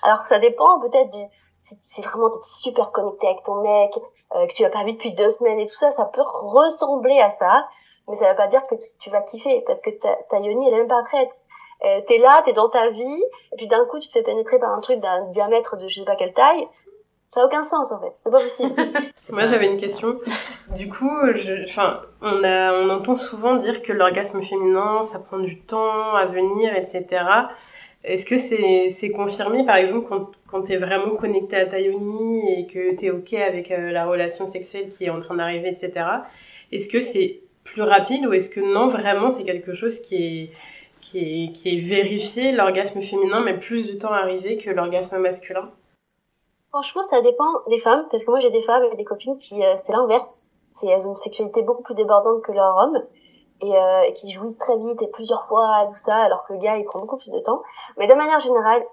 Alors ça dépend peut-être du. C'est vraiment d'être super connecté avec ton mec, euh, que tu l'as pas vu depuis deux semaines et tout ça, ça peut ressembler à ça, mais ça veut pas dire que tu, vas kiffer parce que ta, ta yoni elle est même pas prête. Euh, t'es là, t'es dans ta vie, et puis d'un coup tu te fais pénétrer par un truc d'un diamètre de je sais pas quelle taille. Ça a aucun sens en fait, c'est pas possible. Moi j'avais une question. Du coup, je, enfin, on a, on entend souvent dire que l'orgasme féminin, ça prend du temps à venir, etc. Est-ce que c'est c'est confirmé, par exemple, quand, quand tu es vraiment connecté à ta yoni et que tu es OK avec euh, la relation sexuelle qui est en train d'arriver, etc. Est-ce que c'est plus rapide ou est-ce que non, vraiment, c'est quelque chose qui est, qui est, qui est vérifié, l'orgasme féminin met plus de temps à arriver que l'orgasme masculin? Franchement, ça dépend des femmes, parce que moi j'ai des femmes et des copines qui, euh, c'est l'inverse. C'est, elles ont une sexualité beaucoup plus débordante que leur homme et euh, qui jouissent très vite et plusieurs fois tout ça alors que le gars il prend beaucoup plus de temps. Mais de manière générale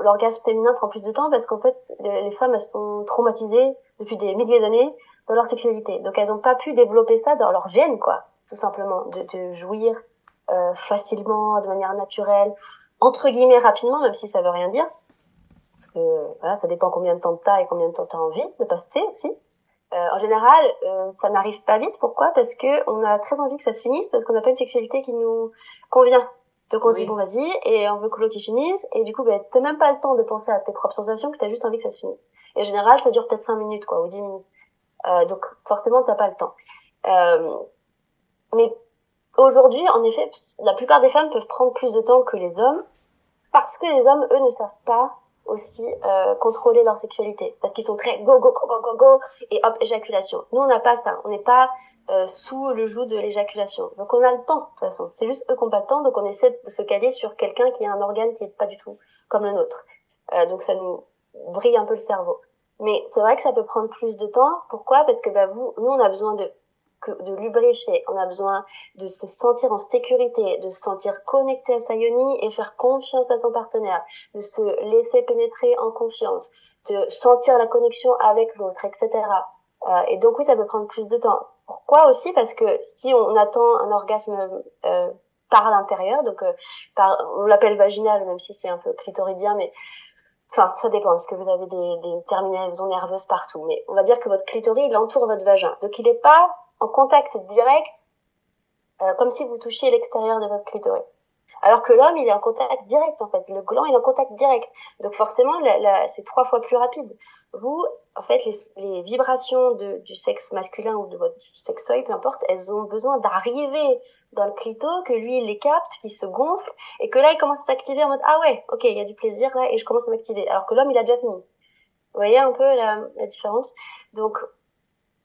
l'orgasme féminin prend plus de temps parce qu'en fait les femmes elles sont traumatisées depuis des milliers d'années dans leur sexualité. Donc elles ont pas pu développer ça dans leur gène quoi tout simplement. De, de jouir euh, facilement de manière naturelle entre guillemets rapidement même si ça veut rien dire. Parce que voilà ça dépend combien de temps t'as et combien de temps t'as envie de passer aussi euh, en général, euh, ça n'arrive pas vite. Pourquoi? Parce que on a très envie que ça se finisse, parce qu'on n'a pas une sexualité qui nous convient. Donc on se dit bon vas-y, et on veut que l'autre finisse, et du coup ben, t'as même pas le temps de penser à tes propres sensations, que t'as juste envie que ça se finisse. Et en général, ça dure peut-être 5 minutes quoi, ou 10 minutes. Euh, donc forcément t'as pas le temps. Euh, mais aujourd'hui, en effet, la plupart des femmes peuvent prendre plus de temps que les hommes, parce que les hommes, eux, ne savent pas aussi euh, contrôler leur sexualité parce qu'ils sont très go go go go go go et hop éjaculation. Nous on n'a pas ça, on n'est pas euh, sous le joug de l'éjaculation. Donc on a le temps de toute façon. C'est juste eux qui n'ont pas le temps, donc on essaie de se caler sur quelqu'un qui a un organe qui est pas du tout comme le nôtre. Euh, donc ça nous brille un peu le cerveau. Mais c'est vrai que ça peut prendre plus de temps. Pourquoi? Parce que bah, vous, nous on a besoin de de lubrifier, on a besoin de se sentir en sécurité, de se sentir connecté à sa yoni et faire confiance à son partenaire, de se laisser pénétrer en confiance, de sentir la connexion avec l'autre, etc. Euh, et donc oui, ça peut prendre plus de temps. Pourquoi aussi? Parce que si on attend un orgasme euh, par l'intérieur, donc euh, par, on l'appelle vaginal, même si c'est un peu clitoridien, mais Enfin, ça dépend, parce que vous avez des, des terminaisons nerveuses partout. Mais on va dire que votre clitoris, il entoure votre vagin. Donc, il n'est pas en contact direct, euh, comme si vous touchiez l'extérieur de votre clitoris. Alors que l'homme, il est en contact direct, en fait. Le gland, il est en contact direct. Donc forcément, c'est trois fois plus rapide. Vous, en fait, les, les vibrations de, du sexe masculin ou de votre sextoy, peu importe, elles ont besoin d'arriver dans le clito, que lui il les capte, qu'il se gonfle, et que là il commence à s'activer en mode ah ouais, ok, il y a du plaisir là, et je commence à m'activer. Alors que l'homme il a déjà fini. Vous voyez un peu la, la différence? Donc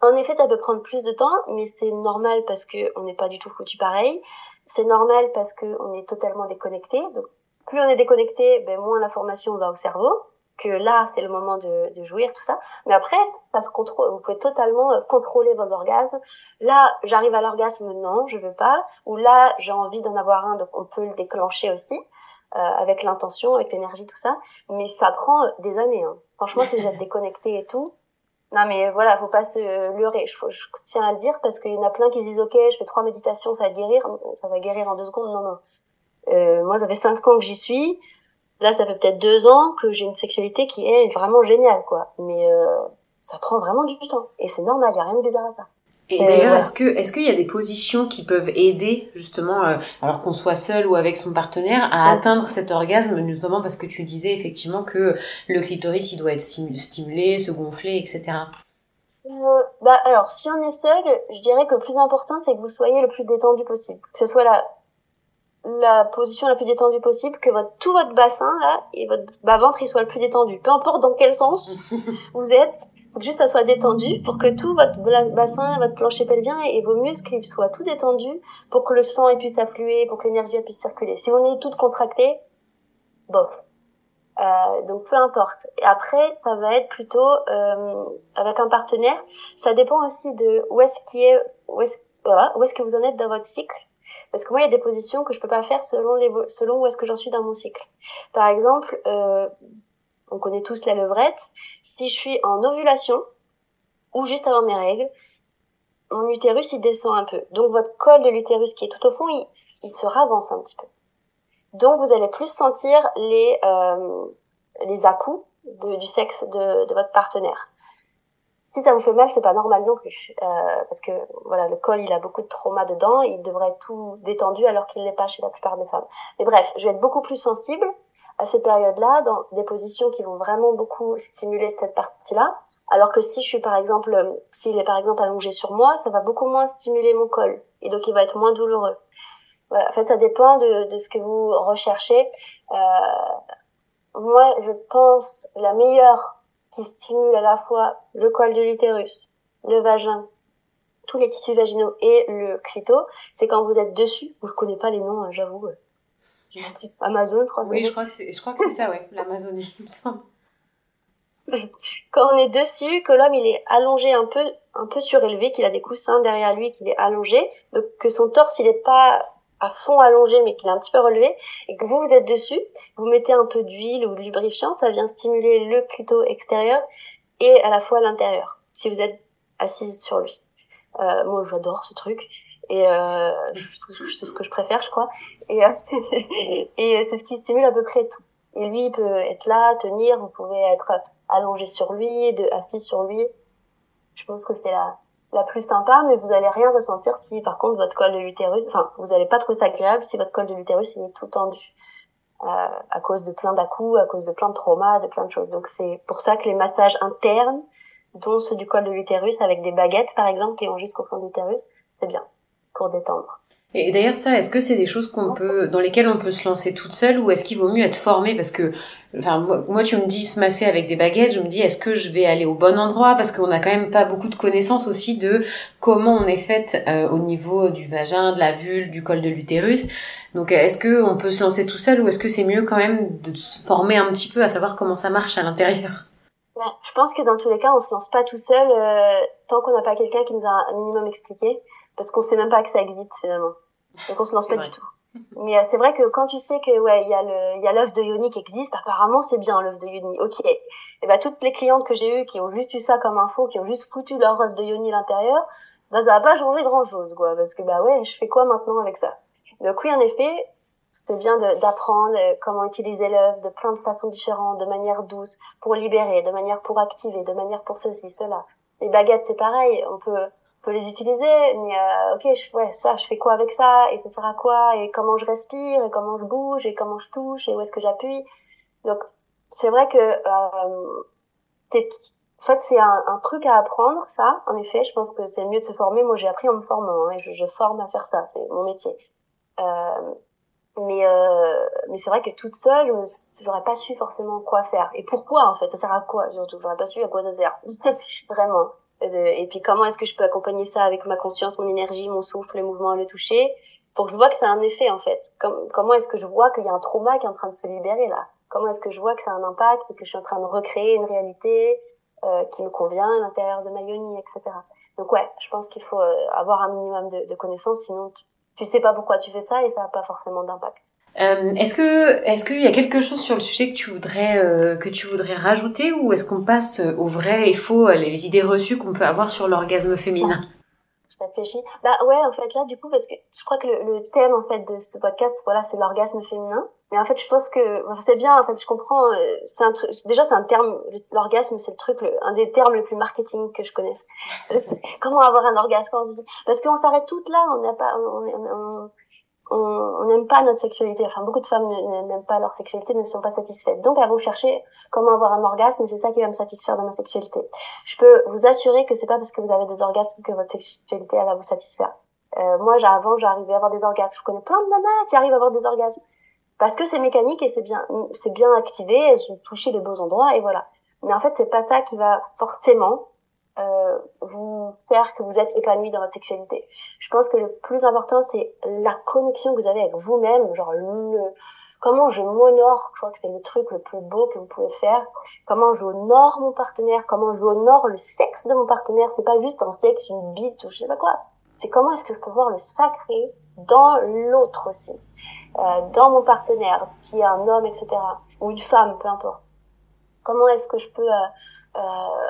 en effet, ça peut prendre plus de temps, mais c'est normal parce que on n'est pas du tout foutu pareil. C'est normal parce que on est totalement déconnecté. Donc plus on est déconnecté, ben moins l'information va au cerveau que là c'est le moment de, de, jouir tout ça mais après ça se contrôle vous pouvez totalement euh, contrôler vos orgasmes là j'arrive à l'orgasme non je veux pas ou là j'ai envie d'en avoir un donc on peut le déclencher aussi euh, avec l'intention avec l'énergie tout ça mais ça prend des années hein. franchement si vous êtes déconnecté et tout non mais voilà faut pas se leurrer je, je tiens à le dire parce qu'il y en a plein qui se disent ok je fais trois méditations ça va guérir ça va guérir en deux secondes non non euh, moi ça fait cinq ans que j'y suis Là, ça fait peut-être deux ans que j'ai une sexualité qui est vraiment géniale, quoi. Mais euh, ça prend vraiment du temps. Et c'est normal, il n'y a rien de bizarre à ça. Et, d'ailleurs, est-ce que est-ce qu'il y a des positions qui peuvent aider justement, euh, alors qu'on soit seul ou avec son partenaire, à atteindre cet orgasme, notamment parce que tu disais effectivement que le clitoris il doit être stimulé, se gonfler, etc. Euh, bah alors, si on est seul, je dirais que le plus important c'est que vous soyez le plus détendu possible, que ce soit la la position la plus détendue possible, que votre, tout votre bassin là et votre bas ventre il soit le plus détendu. Peu importe dans quel sens vous êtes, faut que juste ça soit détendu pour que tout votre bassin, votre plancher pelvien et vos muscles soient tout détendus pour que le sang puisse affluer, pour que l'énergie puisse circuler. Si on est toutes contractées, bon. Euh, donc peu importe. Et après, ça va être plutôt euh, avec un partenaire. Ça dépend aussi de où est-ce qui est, où est-ce, voilà, où est-ce que vous en êtes dans votre cycle parce que moi, il y a des positions que je peux pas faire selon les selon où est-ce que j'en suis dans mon cycle. Par exemple, euh, on connaît tous la levrette. Si je suis en ovulation ou juste avant mes règles, mon utérus il descend un peu. Donc votre col de l'utérus qui est tout au fond, il, se ravance un petit peu. Donc vous allez plus sentir les euh, les à du sexe de, de votre partenaire si ça vous fait mal, c'est pas normal non plus, euh, parce que voilà, le col, il a beaucoup de trauma dedans, il devrait être tout détendu alors qu'il l'est pas chez la plupart des femmes. Mais bref, je vais être beaucoup plus sensible à ces périodes-là, dans des positions qui vont vraiment beaucoup stimuler cette partie-là, alors que si je suis par exemple, s'il est par exemple allongé sur moi, ça va beaucoup moins stimuler mon col, et donc il va être moins douloureux. Voilà, en fait, ça dépend de, de ce que vous recherchez. Euh, moi, je pense la meilleure qui stimule à la fois le col de l'utérus, le vagin, tous les tissus vaginaux et le clito, c'est quand vous êtes dessus. Je connais pas les noms, hein, j'avoue. Amazon, je crois. Oui, je crois que c'est, je crois que c'est ça, ouais, l'Amazonie, il me semble. Quand on est dessus, que l'homme il est allongé un peu, un peu surélevé, qu'il a des coussins derrière lui, qu'il est allongé, donc que son torse il est pas à fond allongé mais qu'il est un petit peu relevé et que vous vous êtes dessus, vous mettez un peu d'huile ou de lubrifiant, ça vient stimuler le clito extérieur et à la fois l'intérieur. Si vous êtes assise sur lui, euh, moi j'adore ce truc et euh, c'est ce que je préfère je crois et euh, et c'est ce qui stimule à peu près tout. Et lui il peut être là, tenir, vous pouvez être allongé sur lui, assis sur lui. Je pense que c'est la la plus sympa, mais vous allez rien ressentir si par contre votre col de l'utérus, enfin vous allez pas trouver ça agréable si votre col de l'utérus est tout tendu euh, à cause de plein d'à-coups, à cause de plein de traumas, de plein de choses. Donc c'est pour ça que les massages internes, dont ceux du col de l'utérus avec des baguettes par exemple qui vont jusqu'au fond de l'utérus, c'est bien pour détendre. Et d'ailleurs, ça, est-ce que c'est des choses qu'on peut, dans lesquelles on peut se lancer toute seule, ou est-ce qu'il vaut mieux être formé? Parce que, enfin, moi, tu me dis se masser avec des baguettes, je me dis, est-ce que je vais aller au bon endroit? Parce qu'on n'a quand même pas beaucoup de connaissances aussi de comment on est faite euh, au niveau du vagin, de la vulve, du col de l'utérus. Donc, est-ce que on peut se lancer tout seul, ou est-ce que c'est mieux quand même de se former un petit peu à savoir comment ça marche à l'intérieur? Je pense que dans tous les cas, on se lance pas tout seul euh, tant qu'on n'a pas quelqu'un qui nous a un minimum expliqué parce qu'on sait même pas que ça existe finalement. Donc on se lance pas du tout. Mais euh, c'est vrai que quand tu sais que ouais, il y a le il y a l'œuf de Yoni qui existe, apparemment c'est bien l'œuf de Yoni. OK. Et ben toutes les clientes que j'ai eues qui ont juste eu ça comme info, qui ont juste foutu leur œuf de Yoni à l'intérieur, bah ça va pas changer grand-chose quoi parce que bah ouais, je fais quoi maintenant avec ça? Donc oui, en effet, c'était bien d'apprendre euh, comment utiliser l'œuf de plein de façons différentes, de manière douce, pour libérer, de manière pour activer, de manière pour ceci, cela. Les baguettes, c'est pareil, on peut peut les utiliser, mais euh, ok, je, ouais, ça, je fais quoi avec ça, et ça sert à quoi, et comment je respire, et comment je bouge, et comment je touche, et où est-ce que j'appuie? Donc, c'est vrai que euh, En fait, c'est un, truc à apprendre, ça. En effet, je pense que c'est mieux de se former. Moi, j'ai appris en me formant, hein, et je, je, forme à faire ça. C'est mon métier. Euh, mais euh, mais c'est vrai que toute seule, j'aurais pas su forcément quoi faire. Et pourquoi, en fait? Ça sert à quoi Surtout, j'aurais pas su à quoi ça sert. Vraiment. Et, puis, comment est-ce que je peux accompagner ça avec ma conscience, mon énergie, mon souffle, les mouvements, le toucher, pour que je vois que a un effet, en fait. Comme, comment est-ce que je vois qu'il y a un trauma qui est en train de se libérer là? Comment est-ce que je vois que a un impact et que je suis en train de recréer une réalité euh, qui me convient à l'intérieur de ma yoni, etc. Donc ouais, je pense qu'il faut euh, avoir un minimum de, de connaissances, sinon tu, tu sais pas pourquoi tu fais ça et ça n'a pas forcément d'impact. Euh, est-ce que est-ce qu'il y a quelque chose sur le sujet que tu voudrais euh, que tu voudrais rajouter ou est-ce qu'on passe au vrai et faux les idées reçues qu'on peut avoir sur l'orgasme féminin? Je réfléchis. Bah ouais, en fait là du coup parce que je crois que le, thème en fait de ce podcast voilà c'est l'orgasme féminin. Mais en fait, je pense que c'est bien. En fait, je comprends. Euh, c'est un truc. Déjà, c'est un terme. L'orgasme, c'est le truc, un des termes les plus marketing que je connaisse. Comment avoir un orgasme Parce qu'on s'arrête toutes là. On n'a pas. On, on n'aime pas notre sexualité. Enfin, beaucoup de femmes n'aiment pas leur sexualité, ne sont pas satisfaites. Donc, elles vont chercher comment avoir un orgasme. C'est ça qui va me satisfaire dans ma sexualité. Je peux vous assurer que c'est pas parce que vous avez des orgasmes que votre sexualité elle va vous satisfaire. Euh, moi, avant, j'arrivais à avoir des orgasmes. Je connais plein de nanas qui arrivent à avoir des orgasmes parce que c'est mécanique et c'est bien, c'est bien activé, elles ont touché les beaux endroits et voilà. Mais en fait, c'est pas ça qui va forcément euh, vous faire que vous êtes épanoui dans votre sexualité. Je pense que le plus important, c'est la connexion que vous avez avec vous-même, genre le, comment je m'honore, je crois que c'est le truc le plus beau que vous pouvez faire. Comment j'honore mon partenaire, comment j'honore le sexe de mon partenaire. C'est pas juste un sexe, une bite ou je sais pas quoi. C'est comment est-ce que je peux voir le sacré dans l'autre aussi. Euh, dans mon partenaire, qui est un homme, etc., ou une femme, peu importe. Comment est-ce que je peux euh, euh,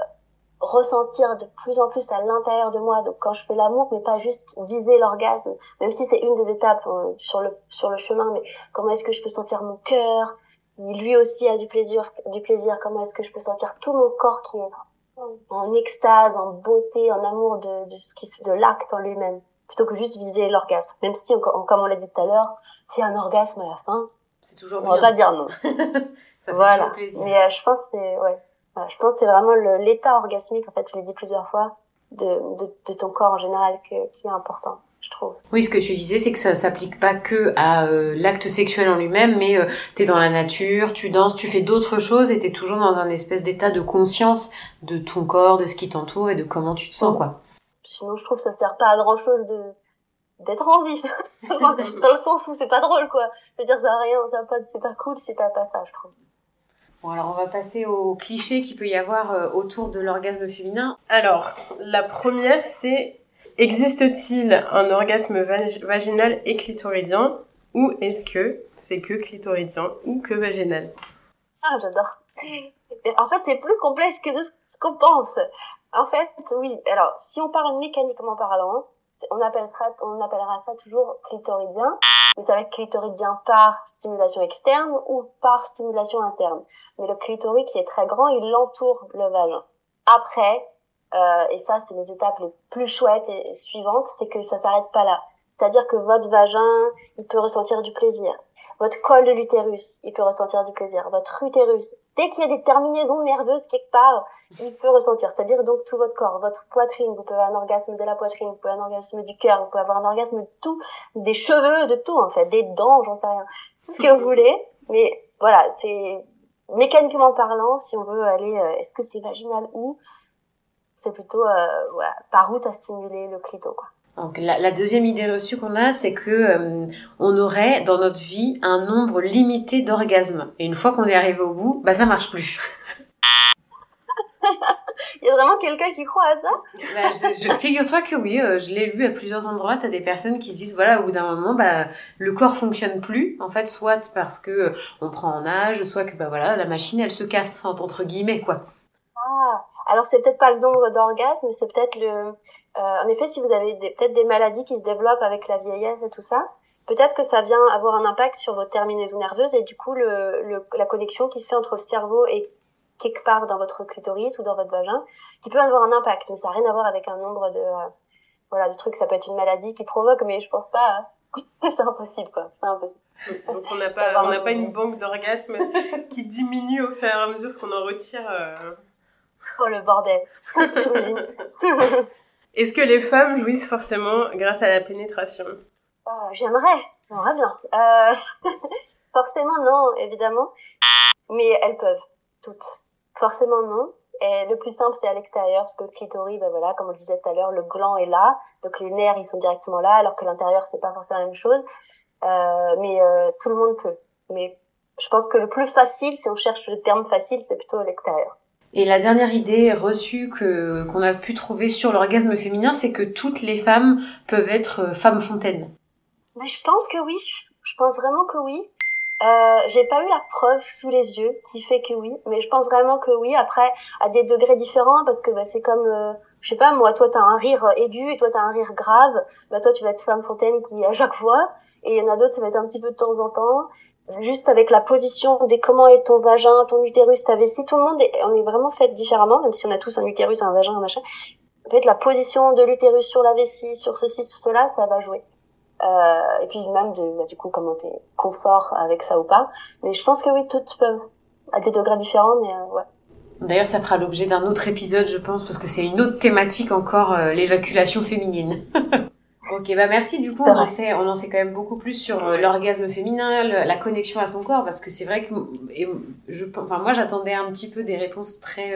ressentir de plus en plus à l'intérieur de moi, donc quand je fais l'amour, mais pas juste viser l'orgasme, même si c'est une des étapes sur le sur le chemin, mais comment est-ce que je peux sentir mon cœur, qui lui aussi a du plaisir, du plaisir, comment est-ce que je peux sentir tout mon corps qui est en extase, en beauté, en amour de, de ce qui de l'acte en lui-même, plutôt que juste viser l'orgasme. Même si, comme on l'a dit tout à l'heure, a un orgasme à la fin, c'est toujours on va pas dire non. ça fait voilà. plaisir. Mais euh, je pense c'est ouais. Voilà, je pense c'est vraiment l'état orgasmique en fait, je l'ai dit plusieurs fois, de, de, de ton corps en général que, qui est important. Je trouve. Oui, ce que tu disais, c'est que ça s'applique pas que à euh, l'acte sexuel en lui-même, mais euh, tu es dans la nature, tu danses, tu fais d'autres choses et tu es toujours dans un espèce d'état de conscience de ton corps, de ce qui t'entoure et de comment tu te sens, quoi. Sinon, je trouve que ça sert pas à grand-chose de d'être en vie dans le sens où c'est pas drôle quoi je veux dire ça a rien ça c'est pas cool si t'as pas ça je trouve Bon, alors on va passer aux clichés qu'il peut y avoir euh, autour de l'orgasme féminin. Alors, la première, c'est existe-t-il un orgasme vaginal et clitoridien? Ou est-ce que c'est que clitoridien ou que vaginal? Ah, j'adore. En fait, c'est plus complexe que ce qu'on pense. En fait, oui. Alors, si on parle mécaniquement parlant, on appellera, on appellera ça toujours clitoridien. Ça va être clitoridien par stimulation externe ou par stimulation interne. Mais le clitoris qui est très grand, il entoure le vagin. Après, euh, et ça c'est les étapes les plus chouettes et suivantes, c'est que ça s'arrête pas là. C'est-à-dire que votre vagin, il peut ressentir du plaisir. Votre col de l'utérus, il peut ressentir du plaisir. Votre utérus, dès qu'il y a des terminaisons nerveuses quelque part, il peut ressentir. C'est-à-dire donc tout votre corps, votre poitrine, vous pouvez avoir un orgasme de la poitrine, vous pouvez avoir un orgasme du cœur, vous pouvez avoir un orgasme de tout, des cheveux, de tout en fait, des dents, j'en sais rien, tout ce que vous voulez. Mais voilà, c'est mécaniquement parlant, si on veut aller, euh, est-ce que c'est vaginal ou c'est plutôt euh, voilà, par où t'as stimulé le clito quoi. Donc la, deuxième idée reçue qu'on a, c'est que euh, on aurait dans notre vie un nombre limité d'orgasmes. Et une fois qu'on est arrivé au bout, bah ça marche plus. Il y a vraiment quelqu'un qui croit à ça? Bah, je, Figure-toi que oui, euh, je l'ai lu à plusieurs endroits. T'as des personnes qui se disent voilà, au bout d'un moment, bah le corps fonctionne plus. En fait, soit parce que euh, on prend en âge, soit que bah voilà, la machine elle se casse entre guillemets quoi. Ah, alors c'est peut-être pas le nombre d'orgasmes, c'est peut-être le. Euh, en effet, si vous avez peut-être des maladies qui se développent avec la vieillesse et tout ça, peut-être que ça vient avoir un impact sur vos terminaisons nerveuses et du coup le, le, la connexion qui se fait entre le cerveau et quelque part dans votre clitoris ou dans votre vagin, qui peut avoir un impact, mais ça n'a rien à voir avec un nombre de euh, voilà de trucs. Ça peut être une maladie qui provoque, mais je pense pas. Hein. c'est impossible quoi. C'est impossible. Donc on n'a pas on n'a pas une banque d'orgasmes qui diminue au fur et à mesure qu'on en retire. Euh Oh le bordel. Est-ce que les femmes jouissent forcément grâce à la pénétration? Oh, J'aimerais, j'aimerais bien. Euh... forcément non, évidemment. Mais elles peuvent, toutes. Forcément non. Et le plus simple, c'est à l'extérieur, parce que le clitoris, ben voilà, comme on le disait tout à l'heure, le gland est là, donc les nerfs, ils sont directement là, alors que l'intérieur, c'est pas forcément la même chose. Euh, mais euh, tout le monde peut. Mais je pense que le plus facile, si on cherche le terme facile, c'est plutôt à l'extérieur. Et la dernière idée reçue que qu'on a pu trouver sur l'orgasme féminin, c'est que toutes les femmes peuvent être euh, femmes fontaines. Mais je pense que oui. Je pense vraiment que oui. Euh, j'ai pas eu la preuve sous les yeux qui fait que oui, mais je pense vraiment que oui. Après, à des degrés différents, parce que bah, c'est comme, euh, je sais pas, moi, toi t'as un rire aigu et toi t'as un rire grave. Bah toi tu vas être femme fontaine qui à chaque fois, et il y en a d'autres ça va être un petit peu de temps en temps. Juste avec la position des comment est ton vagin, ton utérus, ta vessie, tout le monde est, on est vraiment fait différemment, même si on a tous un utérus, un vagin, un machin. En fait, la position de l'utérus sur la vessie, sur ceci, sur cela, ça va jouer. Euh, et puis même de, bah, du coup, comment t'es confort avec ça ou pas. Mais je pense que oui, toutes peuvent, à des degrés différents, mais euh, ouais. D'ailleurs, ça fera l'objet d'un autre épisode, je pense, parce que c'est une autre thématique encore, euh, l'éjaculation féminine. ok, bah merci. Du coup, on en, sait, on en sait quand même beaucoup plus sur l'orgasme féminin, la connexion à son corps, parce que c'est vrai que, et je, enfin, moi, j'attendais un petit peu des réponses très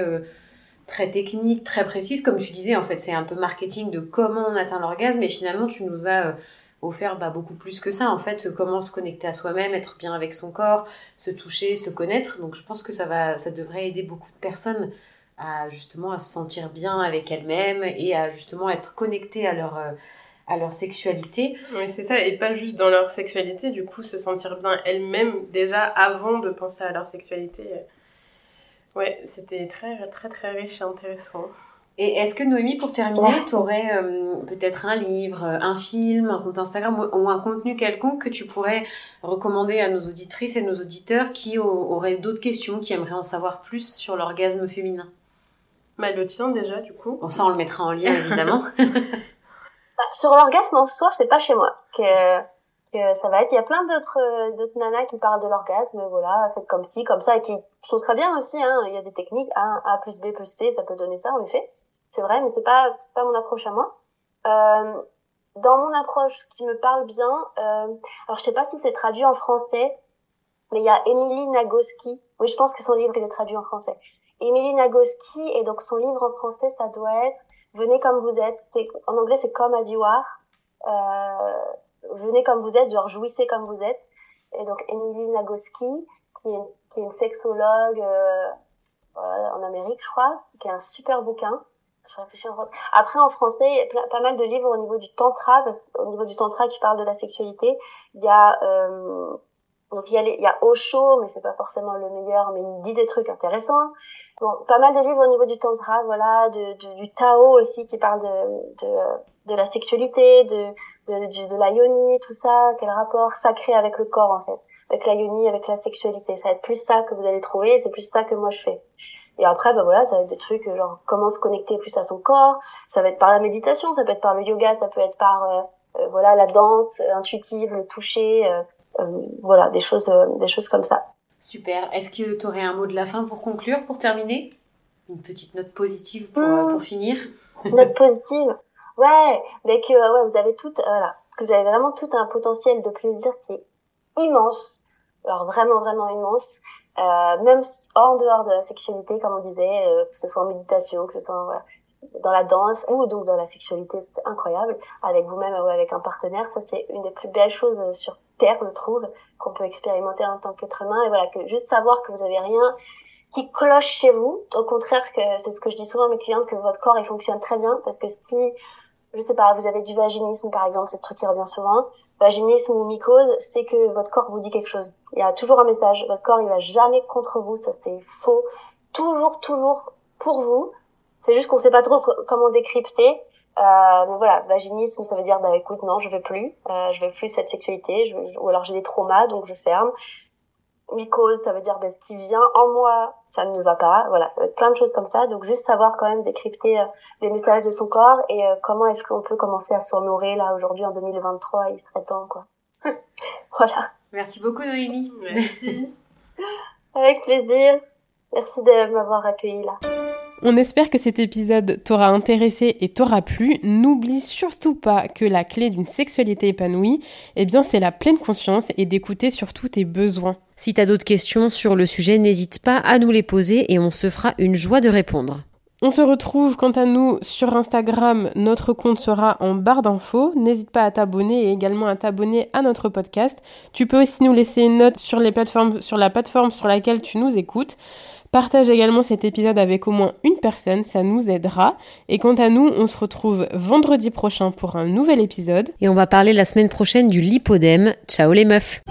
très techniques, très précises, comme tu disais. En fait, c'est un peu marketing de comment on atteint l'orgasme, et finalement, tu nous as offert bah, beaucoup plus que ça en fait comment se connecter à soi-même être bien avec son corps se toucher se connaître donc je pense que ça va ça devrait aider beaucoup de personnes à justement à se sentir bien avec elles-mêmes et à justement être connectées à leur euh, à leur sexualité. Oui, c'est ça, et pas juste dans leur sexualité, du coup, se sentir bien elles-mêmes déjà avant de penser à leur sexualité. Ouais, c'était très, très, très riche et intéressant. Et est-ce que Noémie, pour terminer, tu aurais euh, peut-être un livre, un film, un compte Instagram ou un contenu quelconque que tu pourrais recommander à nos auditrices et nos auditeurs qui auraient d'autres questions, qui aimeraient en savoir plus sur l'orgasme féminin? Bah, le tien déjà, du coup. Bon, ça, on le mettra en lien, évidemment. sur l'orgasme en soi, c'est pas chez moi que, que ça va être. Il y a plein d'autres d'autres nanas qui parlent de l'orgasme, voilà, faites comme ci, comme ça, et qui sont très bien aussi. Hein. Il y a des techniques, A, A plus B plus C, ça peut donner ça, en effet c'est vrai, mais c'est pas c'est pas mon approche à moi. Euh, dans mon approche qui me parle bien, euh, alors je sais pas si c'est traduit en français, mais il y a Emily Nagoski. Oui, je pense que son livre il est traduit en français. Emily Nagoski et donc son livre en français ça doit être Venez comme vous êtes. C'est en anglais c'est Come as you are. Euh, venez comme vous êtes, genre jouissez comme vous êtes. Et donc Emily Nagoski qui est, qui est une sexologue euh, en Amérique, je crois, qui a un super bouquin je réfléchis en Après, en français, il y a pas mal de livres au niveau du tantra, parce qu'au niveau du tantra qui parle de la sexualité, il y a, euh, donc il y a, il y a Osho, mais c'est pas forcément le meilleur, mais il dit des trucs intéressants. Bon, pas mal de livres au niveau du tantra, voilà, de, du Tao aussi qui parle de, de, de la sexualité, de, de, de, la tout ça, quel rapport sacré avec le corps en fait, avec la yoni, avec la sexualité. Ça va être plus ça que vous allez trouver, c'est plus ça que moi je fais. Et après, bah voilà, ça va être des trucs genre comment se connecter plus à son corps. Ça va être par la méditation, ça peut être par le yoga, ça peut être par euh, euh, voilà la danse intuitive, le toucher, euh, voilà des choses, des choses comme ça. Super. Est-ce que tu aurais un mot de la fin pour conclure, pour terminer? Une petite note positive pour, mmh. pour finir Une note positive? Ouais, mais que ouais, vous avez tout, voilà, que vous avez vraiment tout un potentiel de plaisir qui est immense. Alors vraiment, vraiment immense euh, même en dehors de la sexualité, comme on disait, euh, que ce soit en méditation, que ce soit voilà, dans la danse ou donc dans la sexualité, c'est incroyable, avec vous-même ou avec un partenaire, ça c'est une des plus belles choses euh, sur Terre, je trouve, qu'on peut expérimenter en tant qu'être humain, et voilà, que juste savoir que vous avez rien qui cloche chez vous, au contraire que c'est ce que je dis souvent à mes clientes, que votre corps il fonctionne très bien, parce que si, je sais pas, vous avez du vaginisme par exemple, c'est le truc qui revient souvent, vaginisme ou mycose, c'est que votre corps vous dit quelque chose. Il y a toujours un message. Votre corps, il va jamais contre vous. Ça, c'est faux. Toujours, toujours pour vous. C'est juste qu'on sait pas trop comment décrypter. Euh, mais voilà, vaginisme, ça veut dire, bah écoute, non, je veux plus, euh, je veux plus cette sexualité, je, ou alors j'ai des traumas, donc je ferme mycose, ça veut dire ben, ce qui vient en moi, ça ne va pas. Voilà, ça va être plein de choses comme ça. Donc juste savoir quand même décrypter euh, les messages de son corps et euh, comment est-ce qu'on peut commencer à s'honorer là aujourd'hui en 2023, il serait temps quoi. voilà. Merci beaucoup Noémie. Merci. Avec plaisir. Merci de m'avoir accueilli là. On espère que cet épisode t'aura intéressé et t'aura plu. N'oublie surtout pas que la clé d'une sexualité épanouie, eh bien, c'est la pleine conscience et d'écouter surtout tes besoins. Si t'as d'autres questions sur le sujet, n'hésite pas à nous les poser et on se fera une joie de répondre. On se retrouve quant à nous sur Instagram, notre compte sera en barre d'infos. N'hésite pas à t'abonner et également à t'abonner à notre podcast. Tu peux aussi nous laisser une note sur les plateformes sur la plateforme sur laquelle tu nous écoutes. Partage également cet épisode avec au moins une personne, ça nous aidera. Et quant à nous, on se retrouve vendredi prochain pour un nouvel épisode. Et on va parler la semaine prochaine du lipodème. Ciao les meufs